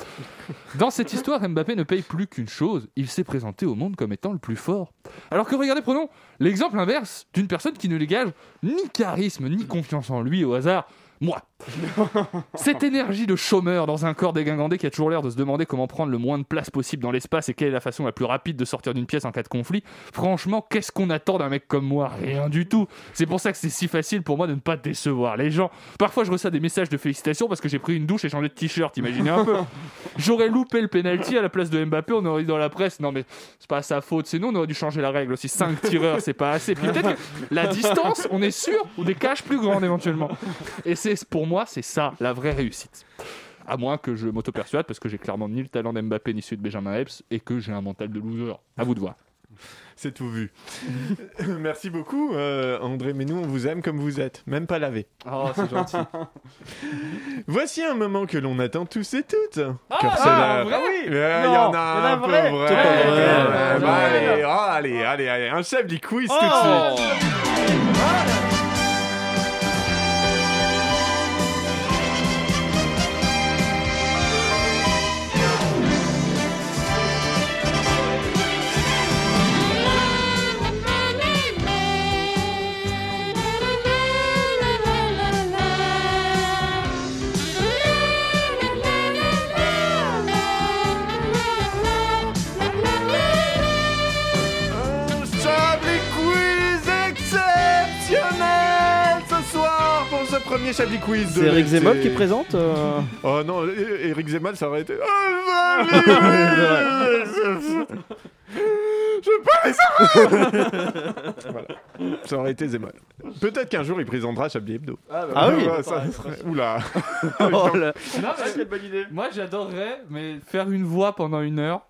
Dans cette histoire, Mbappé ne paye plus chose il s'est présenté au monde comme étant le plus fort. Alors que regardez, prenons l'exemple inverse d'une personne qui ne dégage ni charisme ni confiance en lui au hasard. Moi. [LAUGHS] Cette énergie de chômeur dans un corps dégingandé qui a toujours l'air de se demander comment prendre le moins de place possible dans l'espace et quelle est la façon la plus rapide de sortir d'une pièce en cas de conflit. Franchement, qu'est-ce qu'on attend d'un mec comme moi? Rien du tout. C'est pour ça que c'est si facile pour moi de ne pas décevoir les gens. Parfois, je reçois des messages de félicitations parce que j'ai pris une douche et changé de t-shirt, imaginez un peu. [LAUGHS] J'aurais loupé le penalty à la place de Mbappé, on aurait dit dans la presse, non mais c'est pas sa faute, c'est nous, on aurait dû changer la règle aussi. 5 tireurs, c'est pas assez. Puis peut-être que la distance, on est sûr, ou des caches plus grandes éventuellement. Et c'est pour moi, c'est ça la vraie réussite. À moins que je m'auto-persuade, parce que j'ai clairement ni le talent d'Mbappé ni celui de Benjamin Epps, et que j'ai un mental de loser. À vous de voir. C'est tout vu. [LAUGHS] Merci beaucoup, euh, André. Mais nous, on vous aime comme vous êtes, même pas lavé. Oh, c'est gentil. [LAUGHS] Voici un moment que l'on attend tous et toutes. Ah, Car c'est ah, la- vrai Non, il y en il y en a un peu vrai. vrai. Allez, ouais. oh, allez, allez, allez, un chef du quiz tout Oh de suite. premier Chablis Quiz de C'est Eric. Zemmour qui présente euh Oh non, E- Eric Zemmour, ça aurait été. Oh, [LAUGHS] Je peux [LAUGHS] Voilà. Ça aurait été Zemmour. Peut-être qu'un jour il présentera Chablis Hebdo. Ah, bah, Ah oui. Ouais, ça serait- Oula. [LAUGHS] Oh là. Non, Ah, bonne idée. Moi, j'adorerais, mais faire une voix pendant une heure.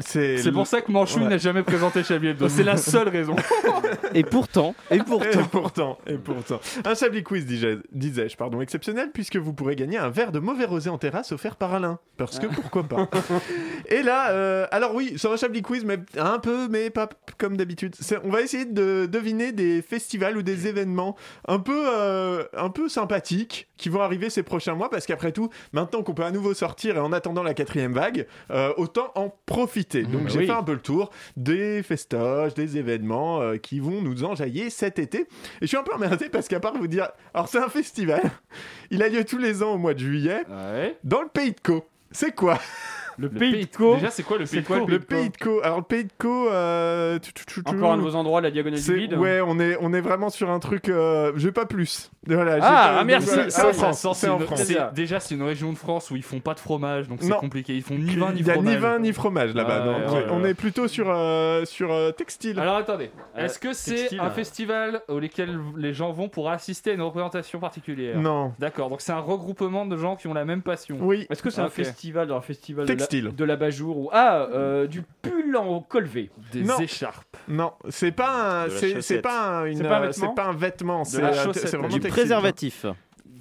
C'est pour ça que Ouais. n'a jamais présenté Chablis Hebdo. C'est la seule raison. [LAUGHS] Et pourtant, et Et pourtant. pourtant, et pourtant. Un Chablis Quiz, disais- disais-je, pardon, exceptionnel, puisque vous pourrez gagner un verre de mauvais rosé en terrasse offert par Alain. Parce que pourquoi pas. [LAUGHS] Et là, euh, alors oui, c'est un Chablis Quiz, mais un peu, mais pas comme d'habitude. On va essayer de deviner des festivals ou des événements un peu, euh, un peu sympathiques qui vont arriver ces prochains mois, parce qu'après tout, maintenant qu'on peut à nouveau sortir et en attendant la quatrième vague, euh, autant en profiter. Donc bah j'ai oui. fait un peu le tour des festoches, des événements euh, qui vont nous enjailler cet été. Et je suis un peu emmerdé parce qu'à part vous dire, alors c'est un festival, [LAUGHS] il a lieu tous les ans au mois de juillet Ouais. dans le pays de Caux. C'est quoi? Le pays de Caux. Déjà, c'est quoi le pays de Caux le pays de Caux. Alors le pays de Caux, euh, Encore un de vos endroits de la diagonale du vide. Ouais, on est, on est vraiment sur un truc. Euh, j'ai pas plus. Voilà, Ah, pas- ah, merci. C'est Ah, en ça France. C'est en une- France. c'est- ça. Déjà, c'est une région de France où ils font pas de fromage, donc c'est compliqué. Ils font ni vin ni Il y a fromage. ni vin ni fromage là-bas. Ah, ouais, on ouais. est plutôt sur, euh, sur euh, textile. Alors attendez, est-ce que c'est un festival auquel les gens vont pour assister à une représentation particulière? Non. D'accord, donc c'est un regroupement de gens qui ont la même passion. Oui. Est-ce que c'est un festival dans un festival Textile. de la- de l'abat-jour ou ah euh, du pull en colvé Des Non. écharpes. Non, c'est pas un, De la c'est, c'est chaussette. pas un, une, C'est pas un euh, vêtement c'est pas un vêtement, c'est, la euh, chaussette. c'est vraiment Du textile. préservatif.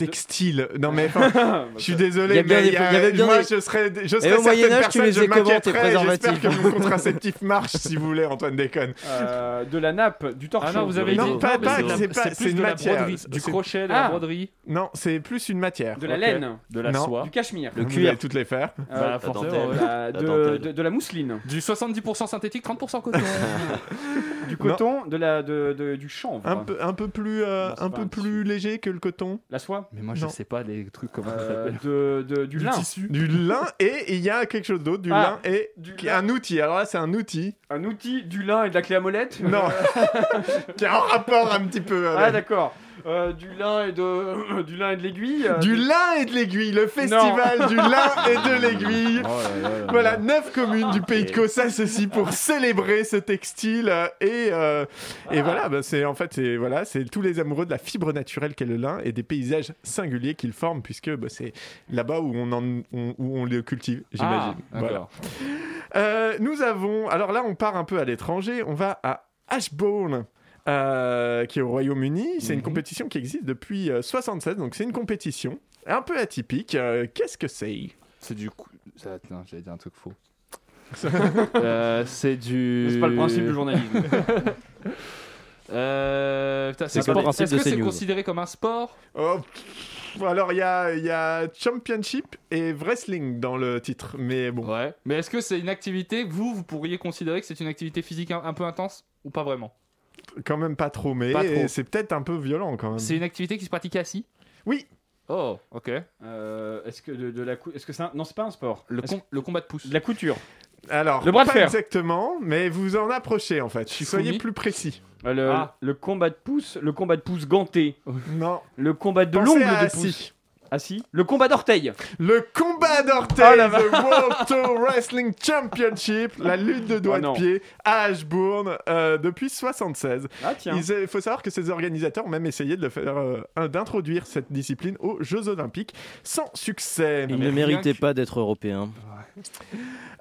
Textile. Non mais enfin, [LAUGHS] je suis désolé, mais des- il y a- il y avait bien moi des- je serais, je serais Et au certaines Moyen-Âge, tu personnes, les je faisais comment, tes m'inquiéterais, préservatifs J'espère que mon [LAUGHS] contraceptif marche si vous voulez, Antoine déconne. Euh, de la nappe, du torchon. Ah non, vous avez Non, dit pas- mais pas- c'est de la- c'est pas- c'est plus une de la matière. broderie, du c'est- crochet, de Ah. la broderie, Non, c'est plus une matière. de la Ok. laine, de la Non. soie, du cachemire, Le Vous cuir. allez toutes les faire. Bah, euh, la forcément, dentelle. ouais. la- La de, dentelle. de- de la mousseline, du 70% synthétique, 30% coton. [LAUGHS] du coton, de la, de, de- du chanvre, Un peu, un peu plus, euh, Non, c'est un pas peu un plus léger que le coton. la soie, Mais moi je Non. sais pas les trucs comment ça euh, s'appelle. de, de- du, lin, Du lin et il y a quelque chose d'autre, du Ah, lin et du qui- lin. un outil. Alors là, c'est un outil. un outil, du lin et de la clé à molette. Non, [LAUGHS] qui a un rapport un petit peu. Ah Avec. d'accord. Euh, du lin et de [COUGHS] du lin et de l'aiguille. euh, Du lin et de l'aiguille, le festival du lin et de l'aiguille. Voilà, neuf communes du pays de Caux s'associent pour célébrer ce textile euh, et euh, et voilà, bah, c'est en fait c'est voilà, c'est tous les amoureux de la fibre naturelle qu'est le lin et des paysages singuliers qu'il forme puisque bah, c'est là-bas où on en on- où on le cultive, j'imagine. Ah, voilà. d'accord. Euh, nous avons alors là on part un peu à l'étranger, on va à Ashbourne. Euh, qui est au Royaume-Uni, c'est une Mhm. compétition qui existe depuis euh, 76, donc c'est une compétition un peu atypique. Euh, Qu'est-ce que c'est? C'est du coup. ça- Non, j'allais dire un truc faux. [LAUGHS] Euh, c'est du. C'est pas le principe du journalisme. [LAUGHS] Euh, putain, C'est c'est quoi le principe Est-ce que c'est considéré comme un sport? Oh, pff, alors il y a, il y a Championship et Wrestling dans le titre, mais bon. Ouais. Mais est-ce que c'est une activité vous, vous pourriez considérer que c'est une activité physique un, un peu intense ou pas vraiment? Quand même pas trop, mais Pas trop. c'est peut-être un peu violent quand même. C'est une activité qui se pratique assis? Oui. Oh, ok. Euh, est-ce que de, de la cou- est-ce que c'est un... non c'est pas un sport. Le, com- le combat de pouce. de la couture. Alors, Le bras de pas fer. exactement, mais vous en approchez en fait. Shifumi. Soyez plus précis. Euh, Le, Ah. le combat de pouce, le combat de pouce ganté, Non. le combat de Pensez l'ongle à de assis. pouce. Assis. Le combat d'orteil. Le combat d'orteil, Oh The World Tour Wrestling Championship, la lutte de doigts Oh de pied à Ashbourne euh, depuis 76. Ah tiens. Il faut savoir que ces organisateurs ont même essayé de le faire, euh, d'introduire cette discipline aux Jeux Olympiques sans succès. Il mais ne que- pas d'être européen.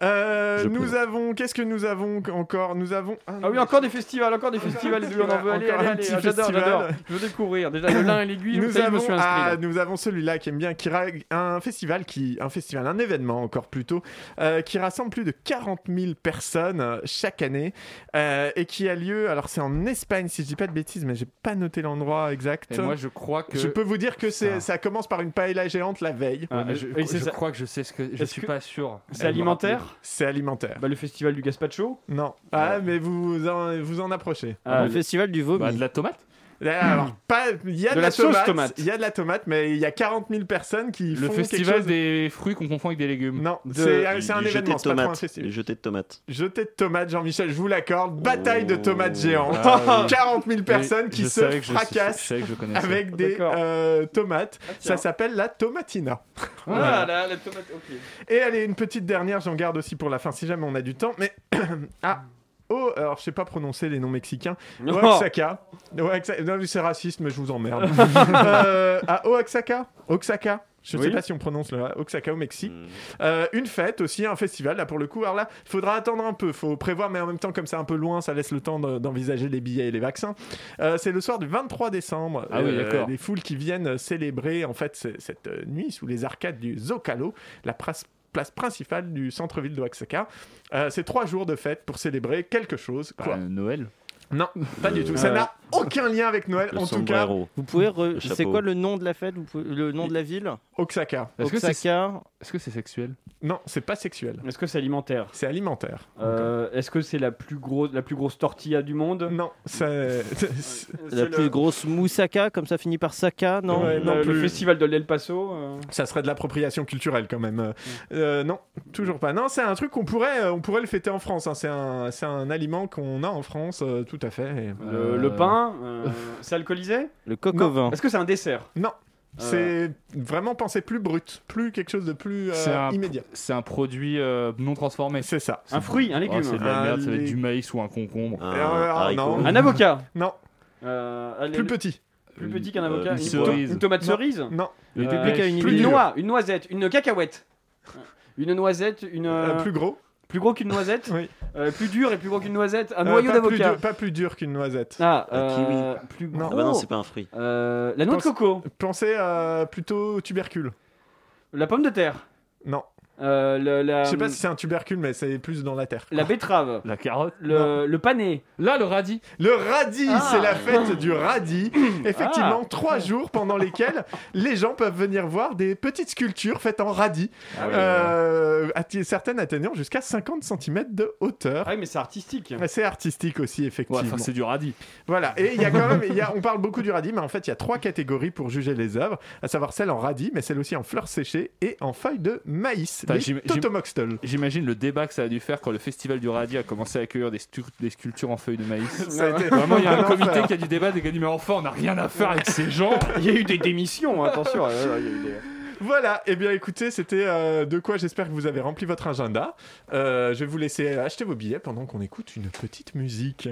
Euh, nous avons, qu'est-ce que nous avons encore? Nous avons. Ah oui, encore des festivals, encore des festivals, [LAUGHS] on en veut. Ah, j'adore, festival. j'adore. Je veux découvrir. Déjà, le lin et l'aiguille, Nous avons, ah, là. nous avons celui-là qui aime bien, qui ra- un festival qui, un festival, un événement encore plutôt, euh, qui rassemble plus de 40 000 personnes euh, chaque année euh, et qui a lieu. Alors c'est en Espagne si je dis pas de bêtises, mais j'ai pas noté l'endroit exact. Et moi, je crois que. Je peux vous dire que c'est, Ah. ça commence par une paella géante la veille. Ah, Ouais, mais je- crois que je sais ce que. Je Est-ce suis que- pas sûr. C'est alimentaire C'est alimentaire. bah, Le festival du gazpacho Non. Ah, mais vous en, vous en approchez. Ah, le festival du vomi. Bah, de la tomate Alors, [CLEARS THROAT] pas, il y a de, De la sauce tomate, tomate. Il y a de la tomate, mais il y a 40 000 personnes qui Le font quelque festival chose- des fruits qu'on confond avec des légumes. Non, De- c'est c'est un événement, de c'est pas trop un tomates. festival. Du jeté de tomates. Jeté de tomates, Jean-Michel, je vous l'accorde. Bataille de tomates géantes. Ah oui. [LAUGHS] 40 000 personnes Oui, qui je se fracassent je avec des D'accord. euh, tomates. Ah. Ça s'appelle la tomatina. Ah, Voilà. la, la tomate, ok. Et allez, une petite dernière, j'en garde aussi pour la fin si jamais on a du temps. Mais [CLEARS THROAT] ah, oh, alors je sais pas prononcer les noms mexicains. Oaxaca. Oaxaca. Non, c'est raciste, mais je vous emmerde. [LAUGHS] euh, à Oaxaca. Oaxaca. Je ne sais pas si on prononce le Oaxaca au Mexique. Mm. Euh, une fête aussi, un festival là pour le coup. Alors là, il faudra attendre un peu, faut prévoir, mais en même temps comme c'est un peu loin, ça laisse le temps de- d'envisager les billets et les vaccins. Euh, c'est le soir du 23 décembre. Ah oui, Euh, d'accord. Les foules qui viennent célébrer en fait ce- cette nuit sous les arcades du Zocalo, la place place principale du centre-ville de Oaxaca. Euh, c'est trois jours de fête pour célébrer quelque chose. Quoi Bah, Noël. Non, pas du tout. Ça Euh, n'a aucun lien avec Noël. Le en tout cas. Vous pouvez. re- C'est quoi le nom de la fête Vous pouvez- Le nom de la ville? Oaxaca. Est-ce que c'est Oaxaca. est-ce que c'est sexuel? Non, c'est pas sexuel. Est-ce que c'est alimentaire? C'est alimentaire. Euh, Est-ce que c'est la plus grosse, la plus grosse tortilla du monde? Non, c'est. [LAUGHS] La plus grosse moussaka, comme ça finit par Saka, non? Ouais, non le, festival de l'El Paso euh, Ça serait de l'appropriation culturelle quand même. Euh, euh, non, toujours pas. Non, c'est un truc qu'on pourrait, euh, on pourrait le fêter en France. hein. C'est un, c'est un aliment qu'on a en France, euh, tout à fait. Et- le, Euh, pain, euh, c'est alcoolisé Le coq au vin. Est-ce que c'est un dessert Non, c'est vraiment penser plus brut, plus quelque chose de plus euh, C'est un- immédiat. C'est un produit euh, non transformé. C'est ça. Un fruit, un légume Oh, c'est de la Un merde, ça va être du maïs ou un concombre. Un Euh, haricot. non. Un avocat Non, Euh, allez, plus petit. plus petit qu'un Euh, avocat une une, cerise. une tomate cerise Non, Le Euh, public a une plus idée. une noix, une noisette, une cacahuète. Une noisette, une Euh, euh, plus gros. Plus gros qu'une noisette, [LAUGHS] Oui. Euh, plus dur et plus gros qu'une noisette, un Euh, noyau plus d'avocat. pas plus dur qu'une noisette. Ah, Un euh, plus Non. gros. Ah bah non, c'est pas un fruit. Euh, la noix de coco, Pensez plutôt au tubercule. la pomme de terre, Non, euh, la, je sais pas si c'est un tubercule, mais c'est plus dans la terre. la betterave, La carotte. le, le pané. Là, le radis. Le radis, Ah. c'est la fête du radis. [COUGHS] Effectivement, trois jours pendant lesquels les gens peuvent venir voir des petites sculptures faites en radis, Ah oui, euh, certaines atteignant jusqu'à 50 cm de hauteur. Ah oui, mais c'est artistique. C'est artistique aussi, Ouais, effectivement. enfin, c'est du radis. Voilà, et il y a quand même, il y a, on parle beaucoup du radis, mais en fait, il y a trois catégories pour juger les œuvres, à savoir celle en radis, mais celle aussi en fleurs séchées et en feuilles de maïs, J'im- totomoxtol. J'imagine le débat que ça a dû faire quand le festival du radis a commencé à accueillir des, sculptures en feuilles de maïs. Ça a été Vraiment, il y a un comité qui a du débat et qui a dit Mais enfin, on n'a rien à faire avec ces gens. Il y a eu des démissions, attention. [LAUGHS] ouais, ouais, il y a eu des- Voilà, et bien écoutez, c'était euh, de quoi j'espère que vous avez rempli votre agenda. Euh, je vais vous laisser acheter vos billets pendant qu'on écoute une petite musique.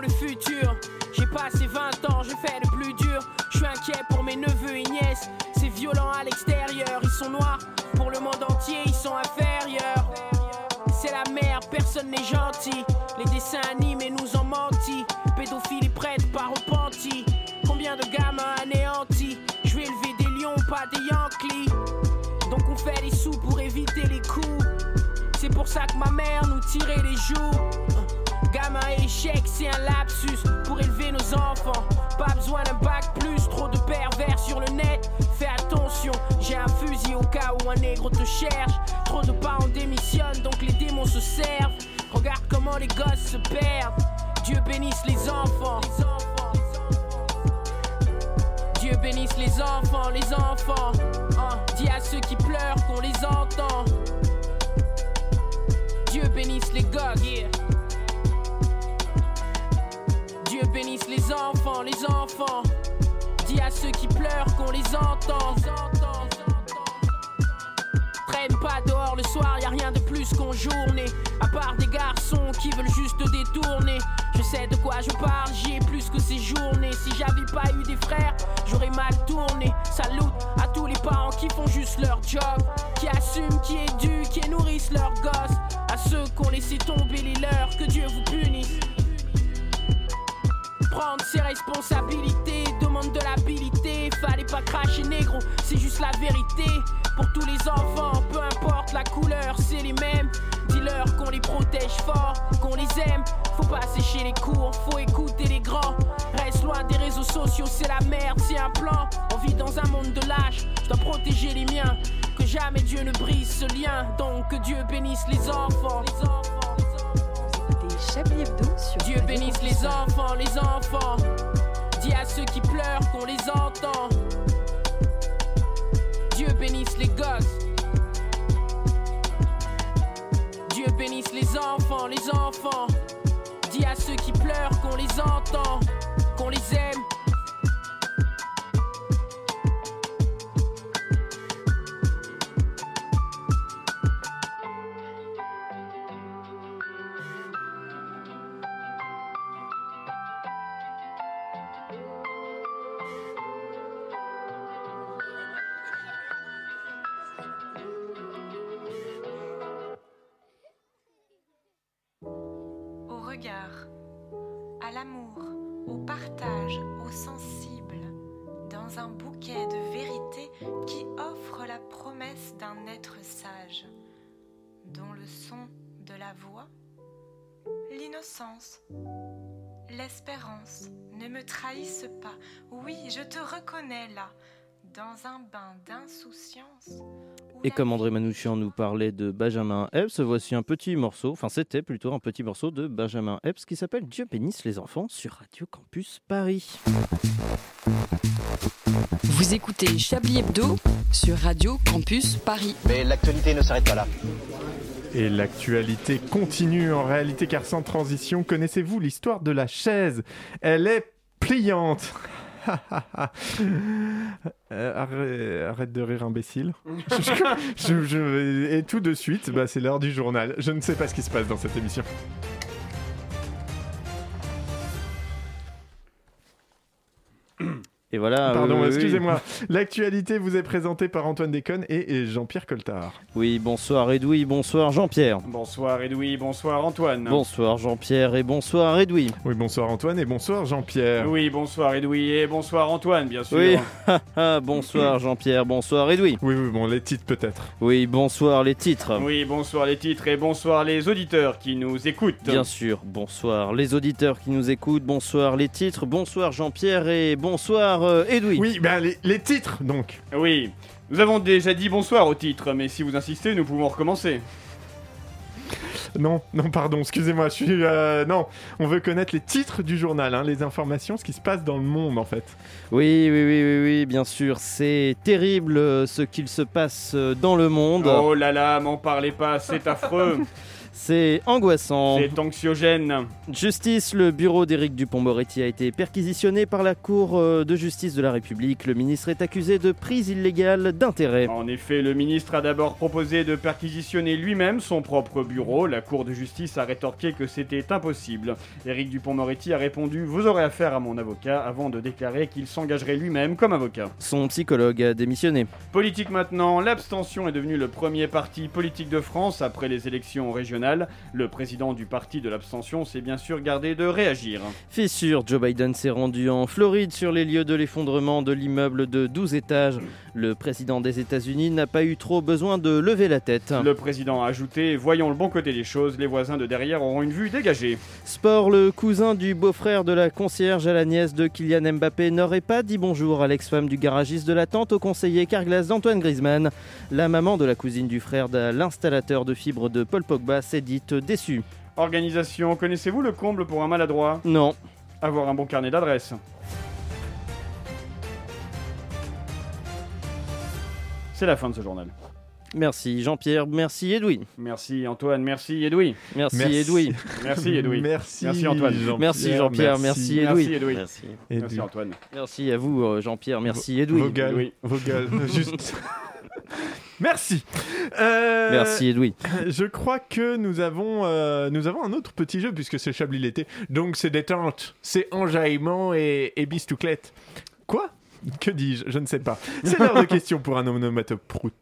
Le futur. J'ai passé 20 ans, je fais le plus dur. Je suis inquiet pour mes neveux et nièces. C'est violent à l'extérieur, ils sont noirs. Pour le monde entier, ils sont inférieurs. C'est la merde, personne n'est gentil. Les dessins animés nous ont menti. Pédophilie prête, pas repenti. Combien de gamins anéantis? Je vais élever des lions, pas des Yankees. Donc on fait les sous pour éviter les coups. C'est pour ça que ma mère nous tirait les joues. Gamin échec, c'est un lapsus pour élever nos enfants. Pas besoin d'un bac plus, trop de pervers sur le net. Fais attention, j'ai un fusil au cas où un nègre te cherche. Trop de parents démissionnent, donc les démons se servent. Regarde comment les gosses se perdent. Dieu bénisse les enfants. Dieu bénisse les enfants, les enfants. Hein, dis à ceux qui pleurent qu'on les entend. Dieu bénisse les gosses. Dieu les enfants. Dis à ceux qui pleurent qu'on les entend. Traîne pas dehors le soir, y a rien de plus qu'en journée. À part des garçons qui veulent juste détourner. Je sais de quoi je parle, j'y ai plus que ces journées. Si j'avais pas eu des frères, j'aurais mal tourné. Salut à tous les parents qui font juste leur job, qui assument, qui éduquent, qui nourrissent leurs gosses. À ceux qui ont laissé tomber les leurs, que Dieu vous punisse. Prendre ses responsabilités demande de l'habilité. Fallait pas cracher négro, c'est juste la vérité. Pour tous les enfants, peu importe la couleur, c'est les mêmes. Dis-leur qu'on les protège fort, qu'on les aime. Faut pas sécher les cours, faut écouter les grands. Reste loin des réseaux sociaux, c'est la merde, c'est un plan. On vit dans un monde de lâches, je dois protéger les miens. Que jamais Dieu ne brise ce lien. Donc que Dieu bénisse les enfants. Les enfants, Chablis Hebdo sur Dieu bénisse les enfants, les enfants. Dis à ceux qui pleurent qu'on les entend. Dieu bénisse les gosses. Dieu bénisse les enfants, les enfants. Dis à ceux qui pleurent qu'on les entend, qu'on les aime. Un bouquet de vérité qui offre la promesse d'un être sage, dont le son de la voix, l'innocence, l'espérance ne me trahissent pas. Oui, je te reconnais là, dans un bain d'insouciance. Et comme André Manouchian nous parlait de Benjamin Epps, voici un petit morceau, enfin c'était plutôt un petit morceau de Benjamin Epps qui s'appelle Dieu bénisse les enfants sur Radio Campus Paris. Vous écoutez Chablis Hebdo sur Radio Campus Paris. Mais l'actualité ne s'arrête pas là. Et l'actualité continue en réalité car sans transition, connaissez-vous l'histoire de la chaise? Elle est pliante. [LAUGHS] Euh, arrête, arrête de rire imbécile. [LAUGHS] Je- je- et tout de suite, bah, c'est l'heure du journal. Je ne sais pas ce qui se passe dans cette émission. Et voilà. Pardon, oui. excusez-moi. L'actualité vous est présentée par Antoine Déconne et, et Jean-Pierre Coltard. Oui, bonsoir Edoui, bonsoir Jean-Pierre. Bonsoir Edoui, bonsoir Antoine. Bonsoir Jean-Pierre et bonsoir Edoui. Oui, bonsoir Antoine et bonsoir Jean-Pierre. Oui, bonsoir Edoui et bonsoir Antoine, bien sûr. Oui, [LAUGHS] bonsoir Jean-Pierre, bonsoir Edoui. Oui, oui, bon, les titres peut-être. Oui, bonsoir les titres. Oui, bonsoir les titres et bonsoir les auditeurs qui nous écoutent. Bien sûr, bonsoir les auditeurs qui nous écoutent, bonsoir les titres, bonsoir Jean-Pierre et bonsoir euh, Edoui. Oui, ben les, les titres donc. Oui, nous avons déjà dit bonsoir au titre, mais si vous insistez, nous pouvons recommencer. Non, non, pardon, excusez-moi, je suis. euh, non, on veut connaître les titres du journal, hein, les informations, ce qui se passe dans le monde en fait. Oui, oui, oui, oui, oui, bien sûr, c'est terrible euh, ce qu'il se passe euh, dans le monde. Oh là là, m'en parlez pas, c'est affreux. [LAUGHS] C'est angoissant. C'est anxiogène. Justice, le bureau d'Éric Dupont-Moretti a été perquisitionné par la Cour euh, de justice de la République. Le ministre est accusé de prise illégale d'intérêt. En effet, le ministre a d'abord proposé de perquisitionner lui-même son propre bureau. La Cour de justice a rétorqué que c'était impossible. Éric Dupont-Moretti a répondu Vous aurez affaire à mon avocat avant de déclarer qu'il s'engagerait lui-même comme avocat. Son psychologue a démissionné. Politique maintenant, l'abstention est devenue le premier parti politique de France après les élections régionales. Le président du parti de l'abstention s'est bien sûr gardé de réagir. Fissure, Joe Biden s'est rendu en Floride sur les lieux de l'effondrement de l'immeuble de 12 étages. Le président des États-Unis n'a pas eu trop besoin de lever la tête. Le président a ajouté Voyons le bon côté des choses, les voisins de derrière auront une vue dégagée. Sport, le cousin du beau-frère de la concierge à la nièce de Kylian Mbappé n'aurait pas dit bonjour à l'ex-femme du garagiste de la tante au conseiller Carglass d'Antoine Griezmann. La maman de la cousine du frère de l'installateur de fibres de Paul Pogba s'est dite déçue. Organisation, connaissez-vous le comble pour un maladroit? Non. Avoir un bon carnet d'adresses. C'est la fin de ce journal. Merci Jean-Pierre, merci Edoui. Merci Antoine, merci Edoui. Merci, Merci. Edoui. Merci Edoui. [LAUGHS] Merci, Merci Antoine. Jean-Pierre, Merci Jean-Pierre, merci Edoui. Merci Edoui. Merci. Edoui. Merci Antoine. Merci à vous euh, Jean-Pierre, merci Edoui. Vos gueules, Oui. vos [LAUGHS] gueules, juste. Merci. Euh, Merci Edoui. Je crois que nous avons, euh, nous avons un autre petit jeu puisque c'est Chablis l'été. Donc c'est détente, c'est enjaillement et, et bistouclette. Quoi? Que dis-je? Je ne sais pas. C'est l'heure de [LAUGHS] questions pour un onomatoprout.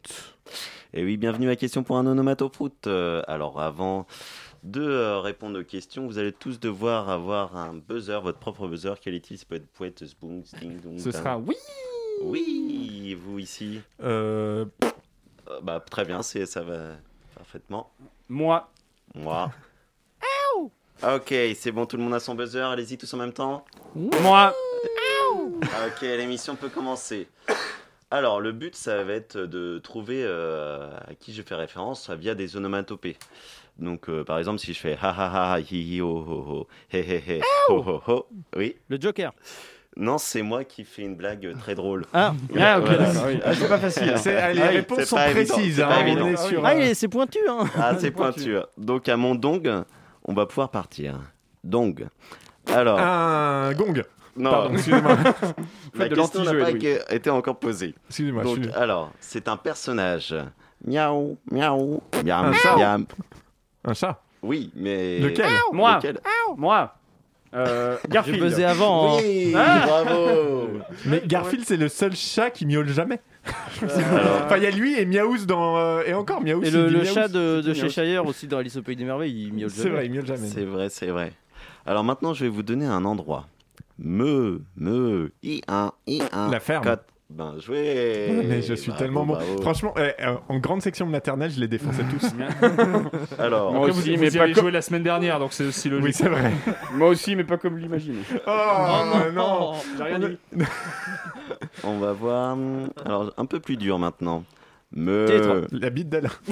Et oui, bienvenue à Question pour un onomatoprout. Euh, alors avant de euh, répondre aux questions, vous allez tous devoir avoir un buzzer, votre propre buzzer. Quel est-il? Ça peut être poète, boom, sting, dong, Ce sera oui Oui, vous ici Euh, Euh, Bah très bien, c'est ça va parfaitement. Moi, Moi. Ok, c'est bon, tout le monde a son buzzer. Allez-y tous en même temps. moi, Ok, l'émission peut commencer. Alors, le but, ça va être de trouver euh, à qui je fais référence via des onomatopées. Donc, euh, par exemple, si je fais ha ha ha, hi hi ho ho ho, he he he, ho ho ho, oui. Le Joker. Non, c'est moi qui fais une blague très drôle. Ah. [LAUGHS] Ah, ok, Voilà. d'accord, oui. Ah, c'est pas facile, hein. C'est- ah, les Ah oui, réponses sont précises. c'est hein, on est sur. Ah, euh, c'est pointu, hein. Ah, c'est pointu. Donc, à mon dong, on va pouvoir partir. Dong. Alors. Un gong. Non, Pardon, excusez-moi. [LAUGHS] la de question n'a pas été encore posée. Excusez-moi, Donc, alors, c'est un personnage. Miaou, miaou, miam, Un chat. Un chat. Oui, mais. Lequel? Moi. Lequel? Moi. Euh, J'ai Garfield. buzzé avant. hein. Oui, Ah. bravo. Mais Garfield, c'est le seul chat qui miaule jamais. Enfin, il y a lui et Miaouz dans. euh, Et encore, Miaouz. Et le, dit le Miaouz. chat de, de C'est. Cheshire aussi dans Alice au Pays des Merveilles, il miaule C'est jamais. vrai, il miaule jamais. c'est vrai, c'est vrai. Alors maintenant, je vais vous donner un endroit. Me, me, i un, i un. La ferme. Quatre. Ben joué. [LAUGHS] Mais je suis Bravo, tellement bon. bravo. Franchement, eh, euh, en grande section maternelle, je les défonçais [LAUGHS] tous. Alors, Moi aussi, vous, mais vous y pas avez comme- joué la semaine dernière, donc c'est aussi logique. Oui, c'est vrai. Moi aussi, mais pas comme vous l'imaginez. Oh, non. J'ai rien dit. on va voir. hum, Alors, un peu plus dur maintenant. Me. La bite d'Alain. [LAUGHS]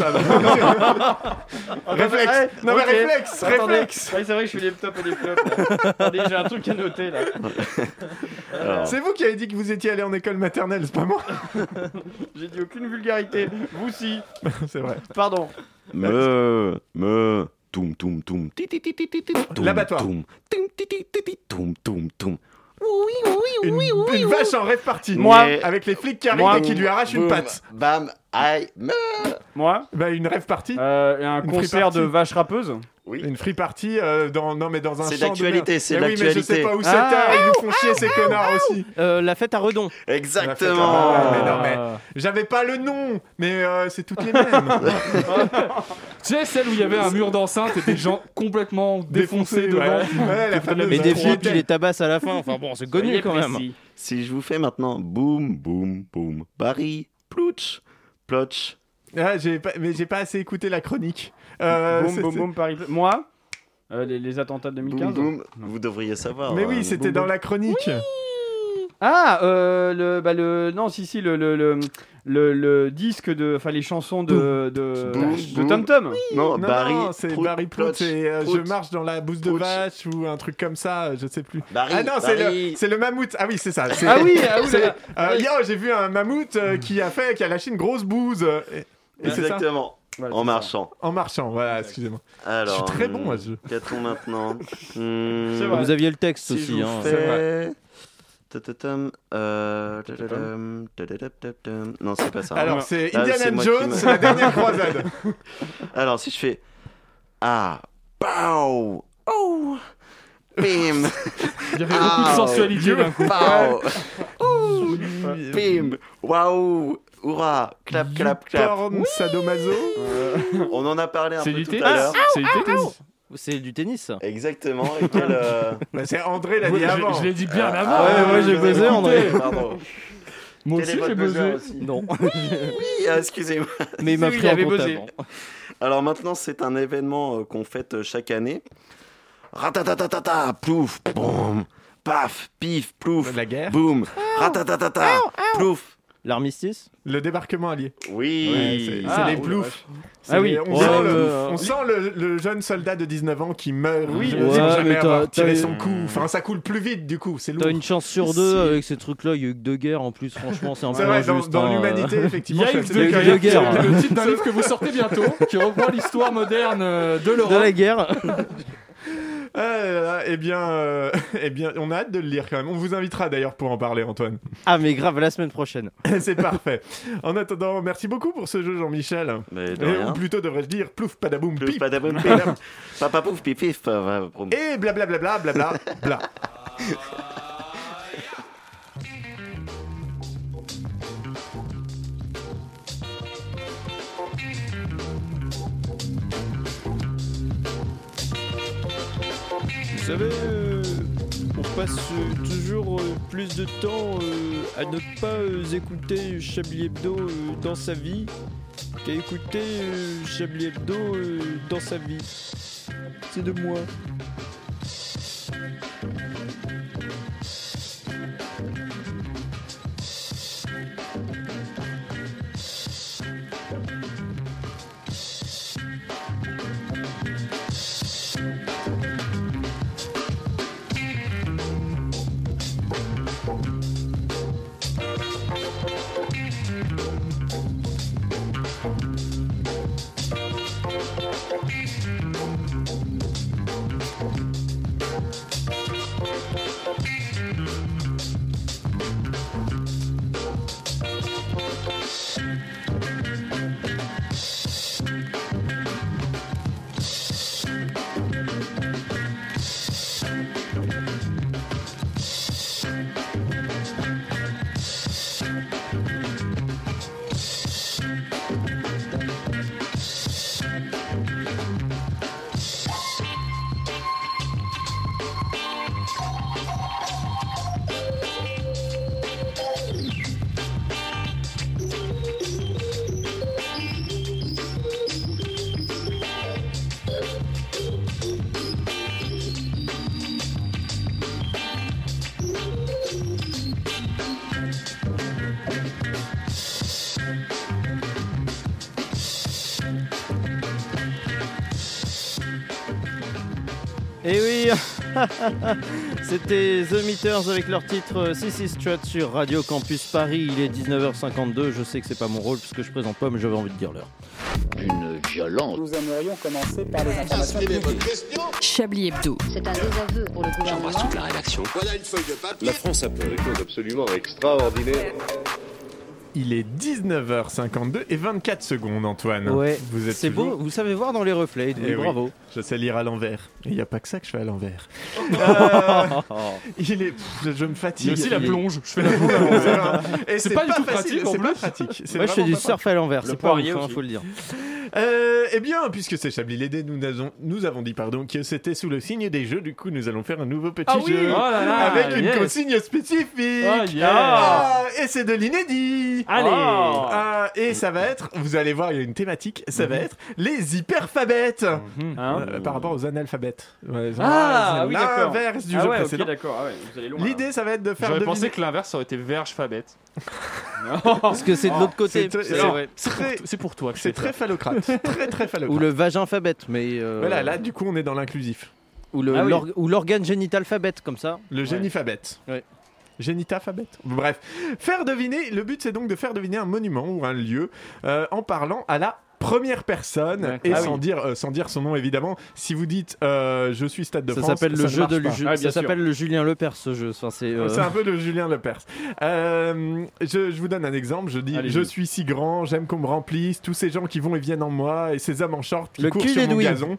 Réflexe. Non, mais réflexe. Attendez. Réflexe. Ouais, c'est vrai que je fais les tops et les flops. Attendez, j'ai un truc à noter là. C'est vous qui avez dit que vous étiez allé en école maternelle, c'est pas moi. [LAUGHS] J'ai dit aucune vulgarité. Vous si. [LAUGHS] c'est vrai. Pardon. me, me. Toum, toum, toum. Ti, ti, toum, L'abattoir. toum. Toum, ti, ti, toum, toum, toum. Une, une vache en rêve partie. Moi. Avec les flics qui arrivent Moi. et qui lui arrachent une patte. Bam, aïe, me. Moi, Bah, une rêve partie. euh, un Une concert de vaches rappeuses. Oui. Une free party euh, dans non mais dans un C'est d'actualité, merde. c'est Mais oui, mais je sais l'actualité. pas où c'est. Ah. Ils nous font chier ces connards aussi. [LAUGHS] Euh, la fête à Redon. Exactement. Ah, mais non, mais j'avais pas le nom, mais euh, c'est toutes les mêmes. [LAUGHS] [LAUGHS] Tu sais, celle où il y avait un mur d'enceinte et des gens complètement défoncés devant. ouais. Ouais, la fameuse Et des qui tête. les tabassent à la fin. Enfin bon, c'est connu quand même. précis. Si je vous fais maintenant boum, boum, boum, Barry, plouch, plotch. Ah, j'ai pas, mais j'ai pas assez écouté la chronique. Euh, boum, boum, boum, Paris. Moi, euh, les, les attentats de 2015. Boum, boum, vous devriez savoir. Mais euh, oui, c'était boum, dans boum. la chronique. Ah, euh, le, bah le, non, si, si, le, le, le, le, le disque de, enfin, les chansons de, de, Boum, de boum. Tom Tom. Non, Non, Barry, non, c'est Barry plotch, c'est euh, je marche dans la bouse de vache ou un truc comme ça, je sais plus. Barry, ah non, c'est le, c'est le mammouth. Ah oui, c'est ça. c'est- Ah oui, ah [LAUGHS] oui, euh, oui. yo, j'ai vu un mammouth euh, qui a fait, qui a lâché une grosse bouse. euh, et- et Exactement. Voilà, en ça. marchant. En marchant, voilà, excusez-moi. Alors, Je suis très bon à ce jeu. Qu'a-t-on maintenant [LAUGHS] C'est vrai. Vous aviez le texte Si je aussi. vous Hein. fais... Euh, Non, c'est pas ça. Alors, c'est c'est Indiana Jones, la dernière [LAUGHS] croisade. Alors, si je fais Ah, pow, oh, bim, Il y avait beaucoup de sensualité d'un coup. pow, ouh, bim, waouh, hurrah, clap, clap, clap. Porn sadomaso. On en a parlé un peu tout tennis. à l'heure. C'est du tennis. C'est du tennis. Exactement. Et quel, euh, [LAUGHS] Bah, c'est André l'a Oui, dit je- avant. Je l'ai dit bien Ah, avant. ah ouais, ouais, j'ai buzzé, André. Pardon. Moi aussi, j'ai buzzé. Non. [LAUGHS] Oui, ah, excusez-moi. Mais il m'a Oui, pris avait compte buzzé. avant. Alors maintenant, c'est un événement euh, qu'on fête euh, chaque année. Ratatatatata, plouf, boum, paf, pif, plouf, La guerre. boum, ratatatata, plouf. L'armistice Le débarquement allié. Oui. Ouais, c'est Ah, les ploufs. C'est Ah oui. les- On, Ouais, sent, le, euh, on sent le, le jeune soldat de 19 ans qui meurt Oui, ouais, jamais mais avoir t'as- tiré t'as- son coup. Enfin, ça coule plus vite du coup, c'est lourd. T'as une chance sur deux avec ces trucs-là. Il y a eu que deux guerres en plus. Franchement, c'est un peu C'est vrai, dans, injuste. dans hein. l'humanité, Il effectivement. y a eu suis deux guerres. C'est le titre d'un livre que vous sortez bientôt, qui reprend l'histoire moderne euh, de De l'Europe. la guerre. [LAUGHS] Ah là là, eh bien, euh, [LAUGHS] eh bien, on a hâte de le lire quand même. On vous invitera d'ailleurs pour en parler, Antoine. Ah, mais grave, la semaine prochaine. [LAUGHS] c'est parfait. En attendant, merci beaucoup pour ce jeu, Jean-Michel. Mais de Et- rien. Ou plutôt devrais-je dire plouf padaboum Plouf, pip. padaboum, pip. [LAUGHS] Papa pouf, pif, pif. Et blablabla bla bla bla. Vous savez, euh, on passe euh, toujours euh, plus de temps à ne pas écouter Chablis Hebdo dans sa vie qu'à écouter Chablis Hebdo dans sa vie. C'est de moi. [LAUGHS] c'était The Meters avec leur titre Sissy Strut sur Radio Campus Paris. Il est 19h52. Je sais que c'est pas mon rôle puisque je présente pas, mais j'avais envie de dire l'heure. Une violence. Nous aimerions commencer par les informations. Chablis Hebdo. C'est un désaveu pour le gouvernement. toute la rédaction. Voilà une feuille de papier. La France a fait des choses absolument extraordinaires. Il est 19h52 et 24 secondes, Antoine. Ouais, vous êtes c'est toujours- beau. Vous savez voir dans les reflets. Eh oui, bravo. Je sais lire à l'envers. Et il n'y a pas que ça que je fais à l'envers. Euh, [LAUGHS] il est. pff, je me fatigue. Mais aussi la Il plonge. Je fais la plonge à l'envers. Et C'est pas du tout facile, pratique, C'est pas plus. pratique. Moi, je fais du surf à l'envers. Le C'est pas poirier ouf, hein, aussi. faut le dire. Euh, eh bien, puisque c'est Chablis Lédé, nous, avons- nous avons dit pardon que c'était sous le signe des jeux. Du coup, nous allons faire un nouveau petit Ah oui jeu Oh là là, avec une yes. consigne spécifique. Oh. Ah, et c'est de l'inédit. Allez. Ah, et ça va être, vous allez voir, il y a une thématique. Ça va être les hyperphabètes Hein Euh, par rapport aux analphabètes. Ouais, Ah, c'est oui, d'accord. L'inverse du ah jeu ouais, précédent. ok, d'accord. Ah ouais, vous allez loin. L'idée, ça va être de faire J'aurais deviner. pensé que l'inverse aurait été verge fabette. [LAUGHS] Parce que c'est de l'autre côté. C'est très- C'est c'est vrai. très- C'est pour toi que C'est c'est très phallocrate. [LAUGHS] très très phallocrate. Ou le vagin phabète, mais. euh, Voilà, là, du coup, on est dans l'inclusif. Ou le- Ah oui. l'organe génital phabète, comme ça. Le génifabète. Ouais. Génitafabète. Bref. Faire deviner, le but c'est donc de faire deviner un monument ou un lieu euh, en parlant à la première personne et Ah sans, oui. dire, euh, sans dire son nom évidemment. Si vous dites euh, je suis Stade de Ça France, s'appelle le jeu de. Lu- Ah, Ça sûr. s'appelle le Julien Lepers, ce jeu. Enfin, c'est. euh, C'est un peu le Julien Lepers. Euh, je, je vous donne un exemple. Je dis. Je suis si grand, j'aime qu'on me remplisse, tous ces gens qui vont et viennent en moi, et ces hommes en short qui Le courent sur mon gazon.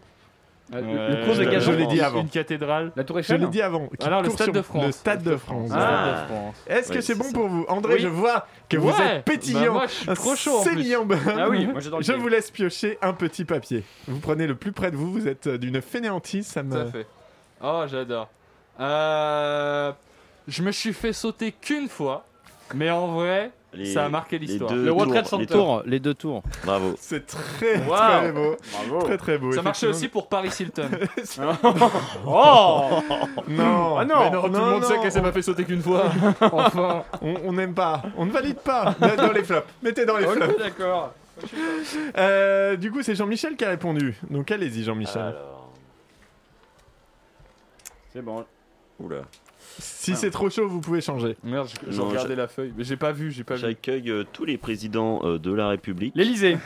Ah, le- Euh, le cours de je- gazon. je l'ai dit avant. Une cathédrale. La Tour Je Eiffel l'ai dit avant. Alors le Stade de France. Le Stade de France. De France. Est-ce que c'est bon ça. pour vous André, Oui. je vois que vous êtes pétillant. Bah, moi, je suis trop chaud. Ah oui, [LAUGHS] Je game. vous laisse piocher un petit papier. Vous prenez le plus près de vous, vous êtes euh, d'une fainéantise, ça Tout à me... fait. Oh, j'adore. Euh, je me suis fait sauter qu'une fois, mais en vrai, Les- ça a marqué les l'histoire. Le World Trade les Center. tours. tours, les deux tours. Bravo. [LAUGHS] C'est très, très beau. Bravo. Très très beau. Ça marchait aussi pour Paris Hilton. [LAUGHS] Oh Non, Ah non. mais tout le monde sait que ça m'a fait sauter qu'une fois. [LAUGHS] enfin. On n'aime pas, on ne valide pas. Dans dans les flops, mettez dans les flops. Ok, d'accord. Euh, du coup, c'est Jean-Michel qui a répondu. Donc allez-y, Jean-Michel. Alors. C'est bon. Oula. Si c'est trop chaud, vous pouvez changer. Merde, j'ai Non, regardé la feuille, mais j'ai pas vu, j'ai pas vu. J'accueille euh, tous les présidents euh, de la République. L'Élysée.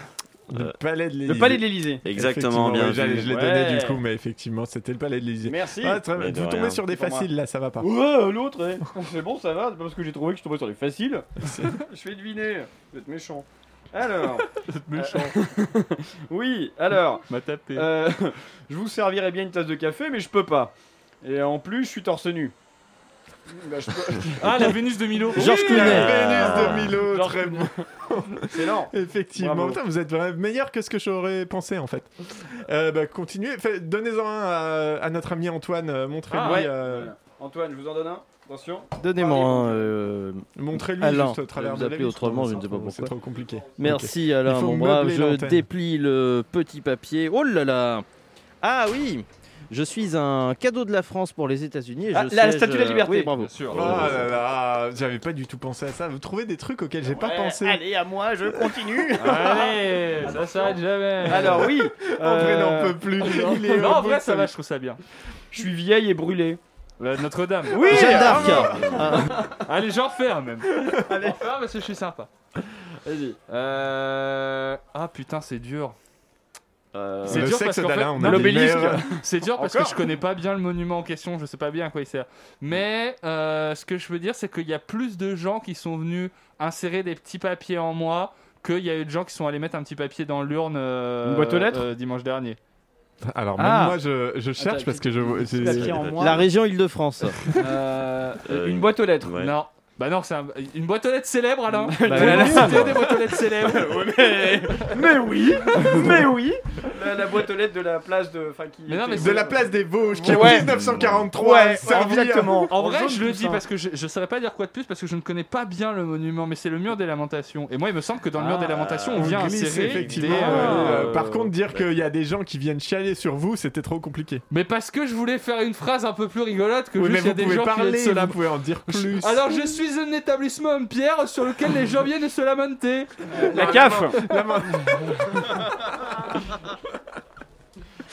Le Euh, palais de l'Élysée. Le palais de l'Élysée. Exactement, bien ouais, j'allais- vu. Je l'ai Ouais. donné du coup, mais effectivement, c'était le palais de l'Élysée. Merci. Ah, très- Mais de vous tombez rien. sur des C'est pour moi. faciles là, ça va pas. Ouais, l'autre, eh. [LAUGHS] c'est bon, ça va. C'est pas parce que j'ai trouvé que je tombais sur les faciles. [LAUGHS] je fais deviner. Vous êtes méchant. Alors. [LAUGHS] méchant. euh, oui, alors. M'a tapé. euh, je vous servirais bien une tasse de café, mais je peux pas. Et en plus, je suis torse nu. Bah, je peux- [LAUGHS] Ah, la Vénus de Milo. Georges La Clooney. Vénus de Milo, Georges très bon. Excellent. Effectivement, Bravo. Putain, vous êtes vraiment meilleur que ce que j'aurais pensé en fait. Euh, bah, continuez, donnez-en un à, à notre ami Antoine, euh, montrez-lui. Ah, ouais. euh, Voilà. Antoine, je vous en donne un. Attention. Donnez-moi un. euh, Montrez-lui Alain. juste au travers Vous de la appelez autrement, je ne sais pas trop- C'est pourquoi. trop compliqué. Merci Alain, Il faut mon brave. Je déplie le petit papier. Oh là là Ah oui Je suis un cadeau de la France pour les États-Unis. et Ah, je la siège, statue de la euh, liberté. Oui, bravo. Bien sûr. Oh là là, j'avais pas du tout pensé à ça. Vous trouvez des trucs auxquels j'ai pas Ouais, pensé? Allez, à moi, je continue. [LAUGHS] Allez, ça s'arrête jamais. Alors oui. André euh, n'en peut plus. Il est non, au en bout vrai, de ça sa va, vie. je trouve ça bien. Je suis vieille et brûlée. Euh, Notre-Dame. Oui. Jeanne d'Arc bravo. Allez, j'en refais un même. Allez, ah, parce que je suis sympa. Vas-y. Euh... Ah putain, c'est dur. Euh, C'est dur sexe parce qu'en fait- l'obélisque. [LAUGHS] C'est dur que je connais pas bien le monument en question, je sais pas bien à quoi il sert. Mais euh, ce que je veux dire, c'est qu'il y a plus de gens qui sont venus insérer des petits papiers en moi qu'il y a eu de gens qui sont allés mettre un petit papier dans l'urne euh, Une boîte aux lettres euh, dimanche dernier. Alors même Ah. moi je, je cherche Attends, parce que je. La région Île-de-France. Une boîte aux lettres. ouais. Non. Bah non, c'est un- une boîte aux lettres célèbre, Alain. Bah, Vous voilà. voulez citer des boîtes aux lettres célèbres. mais, [LAUGHS] mais oui, mais oui. La, la boîte aux lettres de la place de, enfin qui. Mais non, mais de la place des Vosges qui Ouais. en 1943 Ouais, exactement. En vrai, je le dis parce que je, je saurais pas dire quoi de plus parce que je ne connais pas bien le monument, mais c'est le mur des lamentations. Et moi, il me semble que dans le mur Ah, des lamentations, on vient glisse, insérer effectivement. des, euh, euh, par contre, dire qu'il y a des gens qui viennent chialer sur vous, c'était trop compliqué. Mais parce que je voulais faire une phrase un peu plus rigolote que Oui, juste il y a vous des pouvez gens qui parler, se vous pouvez en dire plus. Alors je suis un établissement en pierre sur lequel les gens viennent se lamenter. La CAF.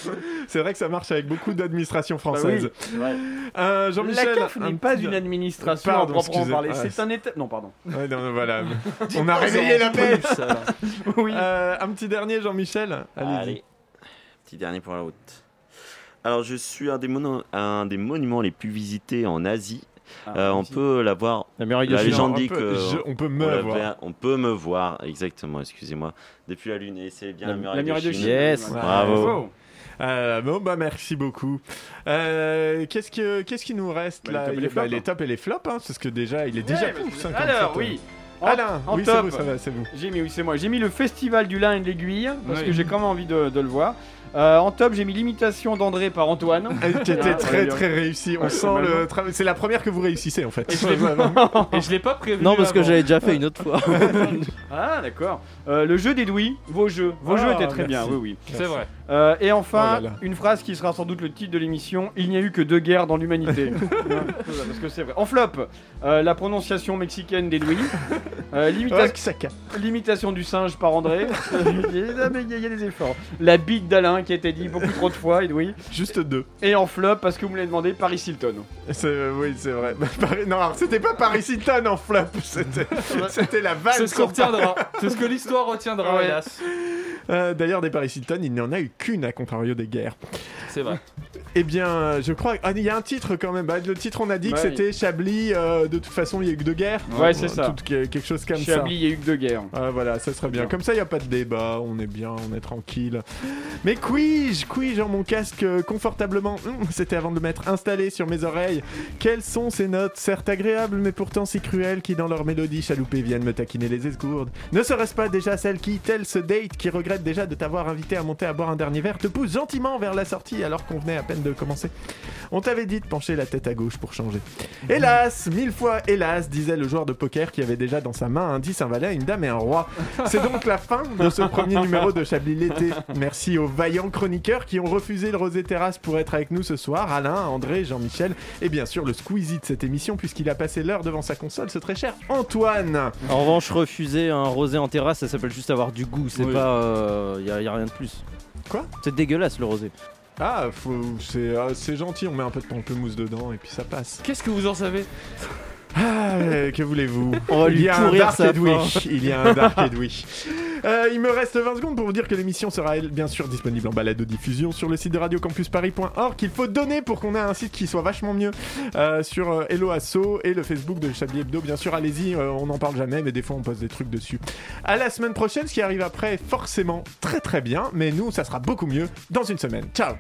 [LAUGHS] C'est vrai que ça marche avec beaucoup d'administrations Bah françaises. oui, c'est vrai. Euh, Jean-Michel. La CAF n'est pas petit- une administration Pardon, à proprement parler. ah, C'est un état. Non, pardon. [LAUGHS] Ouais, non, non, voilà. Dites [LAUGHS] On a réveillé la pêche. Oui. Euh, un petit dernier, Jean-Michel. Allez, petit dernier pour la route. Alors, je suis un des, mono- un des monuments les plus visités en Asie. Ah, Euh, on Asie. peut la voir. La muraille de La Chine. légende dit peut- que je- on peut me voir. ver- On peut me voir, exactement. Excusez-moi. Depuis la Lune, et c'est bien la, muraille, La muraille de Chine. Chine. Yes. Bravo. Euh, bon, bah merci beaucoup. Euh, qu'est-ce, que, qu'est-ce qui nous reste Bah, là? les tops et Il- les bah, les hein. tops et les flops, hein, parce que déjà, il est déjà Ouais, pouf, parce que- 57. Alors, oui. En- Alain, en oui, c'est top. vous, ça va, c'est vous. J'ai mis, oui, c'est moi. J'ai mis le festival du lin et de l'aiguille parce Oui. que j'ai quand même envie de, de le voir. Euh, en top, j'ai mis l'imitation d'André par Antoine. [LAUGHS] Qui était Ah, très très réussi. On Ouais, sent le travail. C'est la première que vous réussissez en fait. Et je l'ai [LAUGHS] pas [LAUGHS] prévu. Non, parce que j'avais déjà fait une autre fois. Ah, d'accord. Euh, le jeu d'Edoui, vos jeux. Vos Ah, jeux étaient très merci. bien, oui, oui. C'est vrai. Euh, et enfin, Oh là là. une phrase qui sera sans doute le titre de l'émission Il n'y a eu que deux guerres dans l'humanité. [LAUGHS] Parce que c'est vrai. En flop, euh, la prononciation mexicaine d'Edoui. [LAUGHS] Euh, l'imita- Oaxaca. L'imitation du singe par André. [LAUGHS] il, y y a- des efforts. La bite d'Alain qui a été dit beaucoup trop de fois, Edoui. Juste deux. Et en flop, parce que vous me l'avez demandé, Paris Hilton. C'est- euh, oui, c'est vrai. Paris- Non, alors, c'était pas Paris Hilton en flop. C'était, la vanne. C'est ce qu'on retiendra. C'est ce que l'histoire 수고하고 친한 덕분이 다. Euh, D'ailleurs, des Paris Hilton, il n'y en a eu qu'une à contrario des guerres. C'est vrai. Eh bien, euh, je crois. Ah, il y a un titre quand même. Bah, le titre, on a dit que Ouais. c'était Chablis. euh, de toute façon, il y a eu que deux guerres. Ouais, c'est ça. tout- quelque chose comme Chablis, il y a eu que deux guerres. ça. Ah, voilà, ça serait bien. Bien. Comme ça, il n'y a pas de débat. On est bien, on est tranquille. Mais quij, quij, genre mon casque confortablement? Hum, C'était avant de le mettre installé sur mes oreilles. Quelles sont ces notes, certes agréables, mais pourtant si cruelles, qui dans leur mélodie chaloupée viennent me taquiner les esgourdes Ne serait-ce pas déjà celle qui, tel ce date qui regrette déjà de t'avoir invité à monter à boire un dernier verre, te pousse gentiment vers la sortie alors qu'on venait à peine de commencer On t'avait dit de pencher la tête à gauche pour changer. Hélas, mille fois hélas, disait le joueur de poker qui avait déjà dans sa main un 10, un valet, une dame et un roi. C'est donc la fin de ce premier numéro de Chablis l'été. Merci aux vaillants chroniqueurs qui ont refusé le Rosé Terrasse pour être avec nous ce soir. Alain, André, Jean-Michel et bien sûr le Squeezie de cette émission puisqu'il a passé l'heure devant sa console, ce très cher Antoine. En revanche, refuser un rosé en terrasse, ça s'appelle juste avoir du goût. C'est Oui. pas. Il y, a y a rien de plus. Quoi? C'est dégueulasse le rosé. Ah, faut- c'est ah, c'est gentil, on met un peu de pamplemousse dedans et puis ça passe. Qu'est-ce que vous en savez? Ah, que voulez-vous On va [LAUGHS] Il y a un Dark. Il y a un Dark. Euh, il me reste 20 secondes pour vous dire que l'émission sera elle, bien sûr disponible en balade de diffusion sur le site de radiocampusparis.org qu'il faut donner pour qu'on ait un site qui soit vachement mieux euh, sur euh, Hello Asso et le Facebook de Chablis Hebdo. Bien sûr, allez-y, euh, on n'en parle jamais, mais des fois on poste des trucs dessus. À la semaine prochaine, ce qui arrive après forcément très très bien, mais nous, ça sera beaucoup mieux dans une semaine. Ciao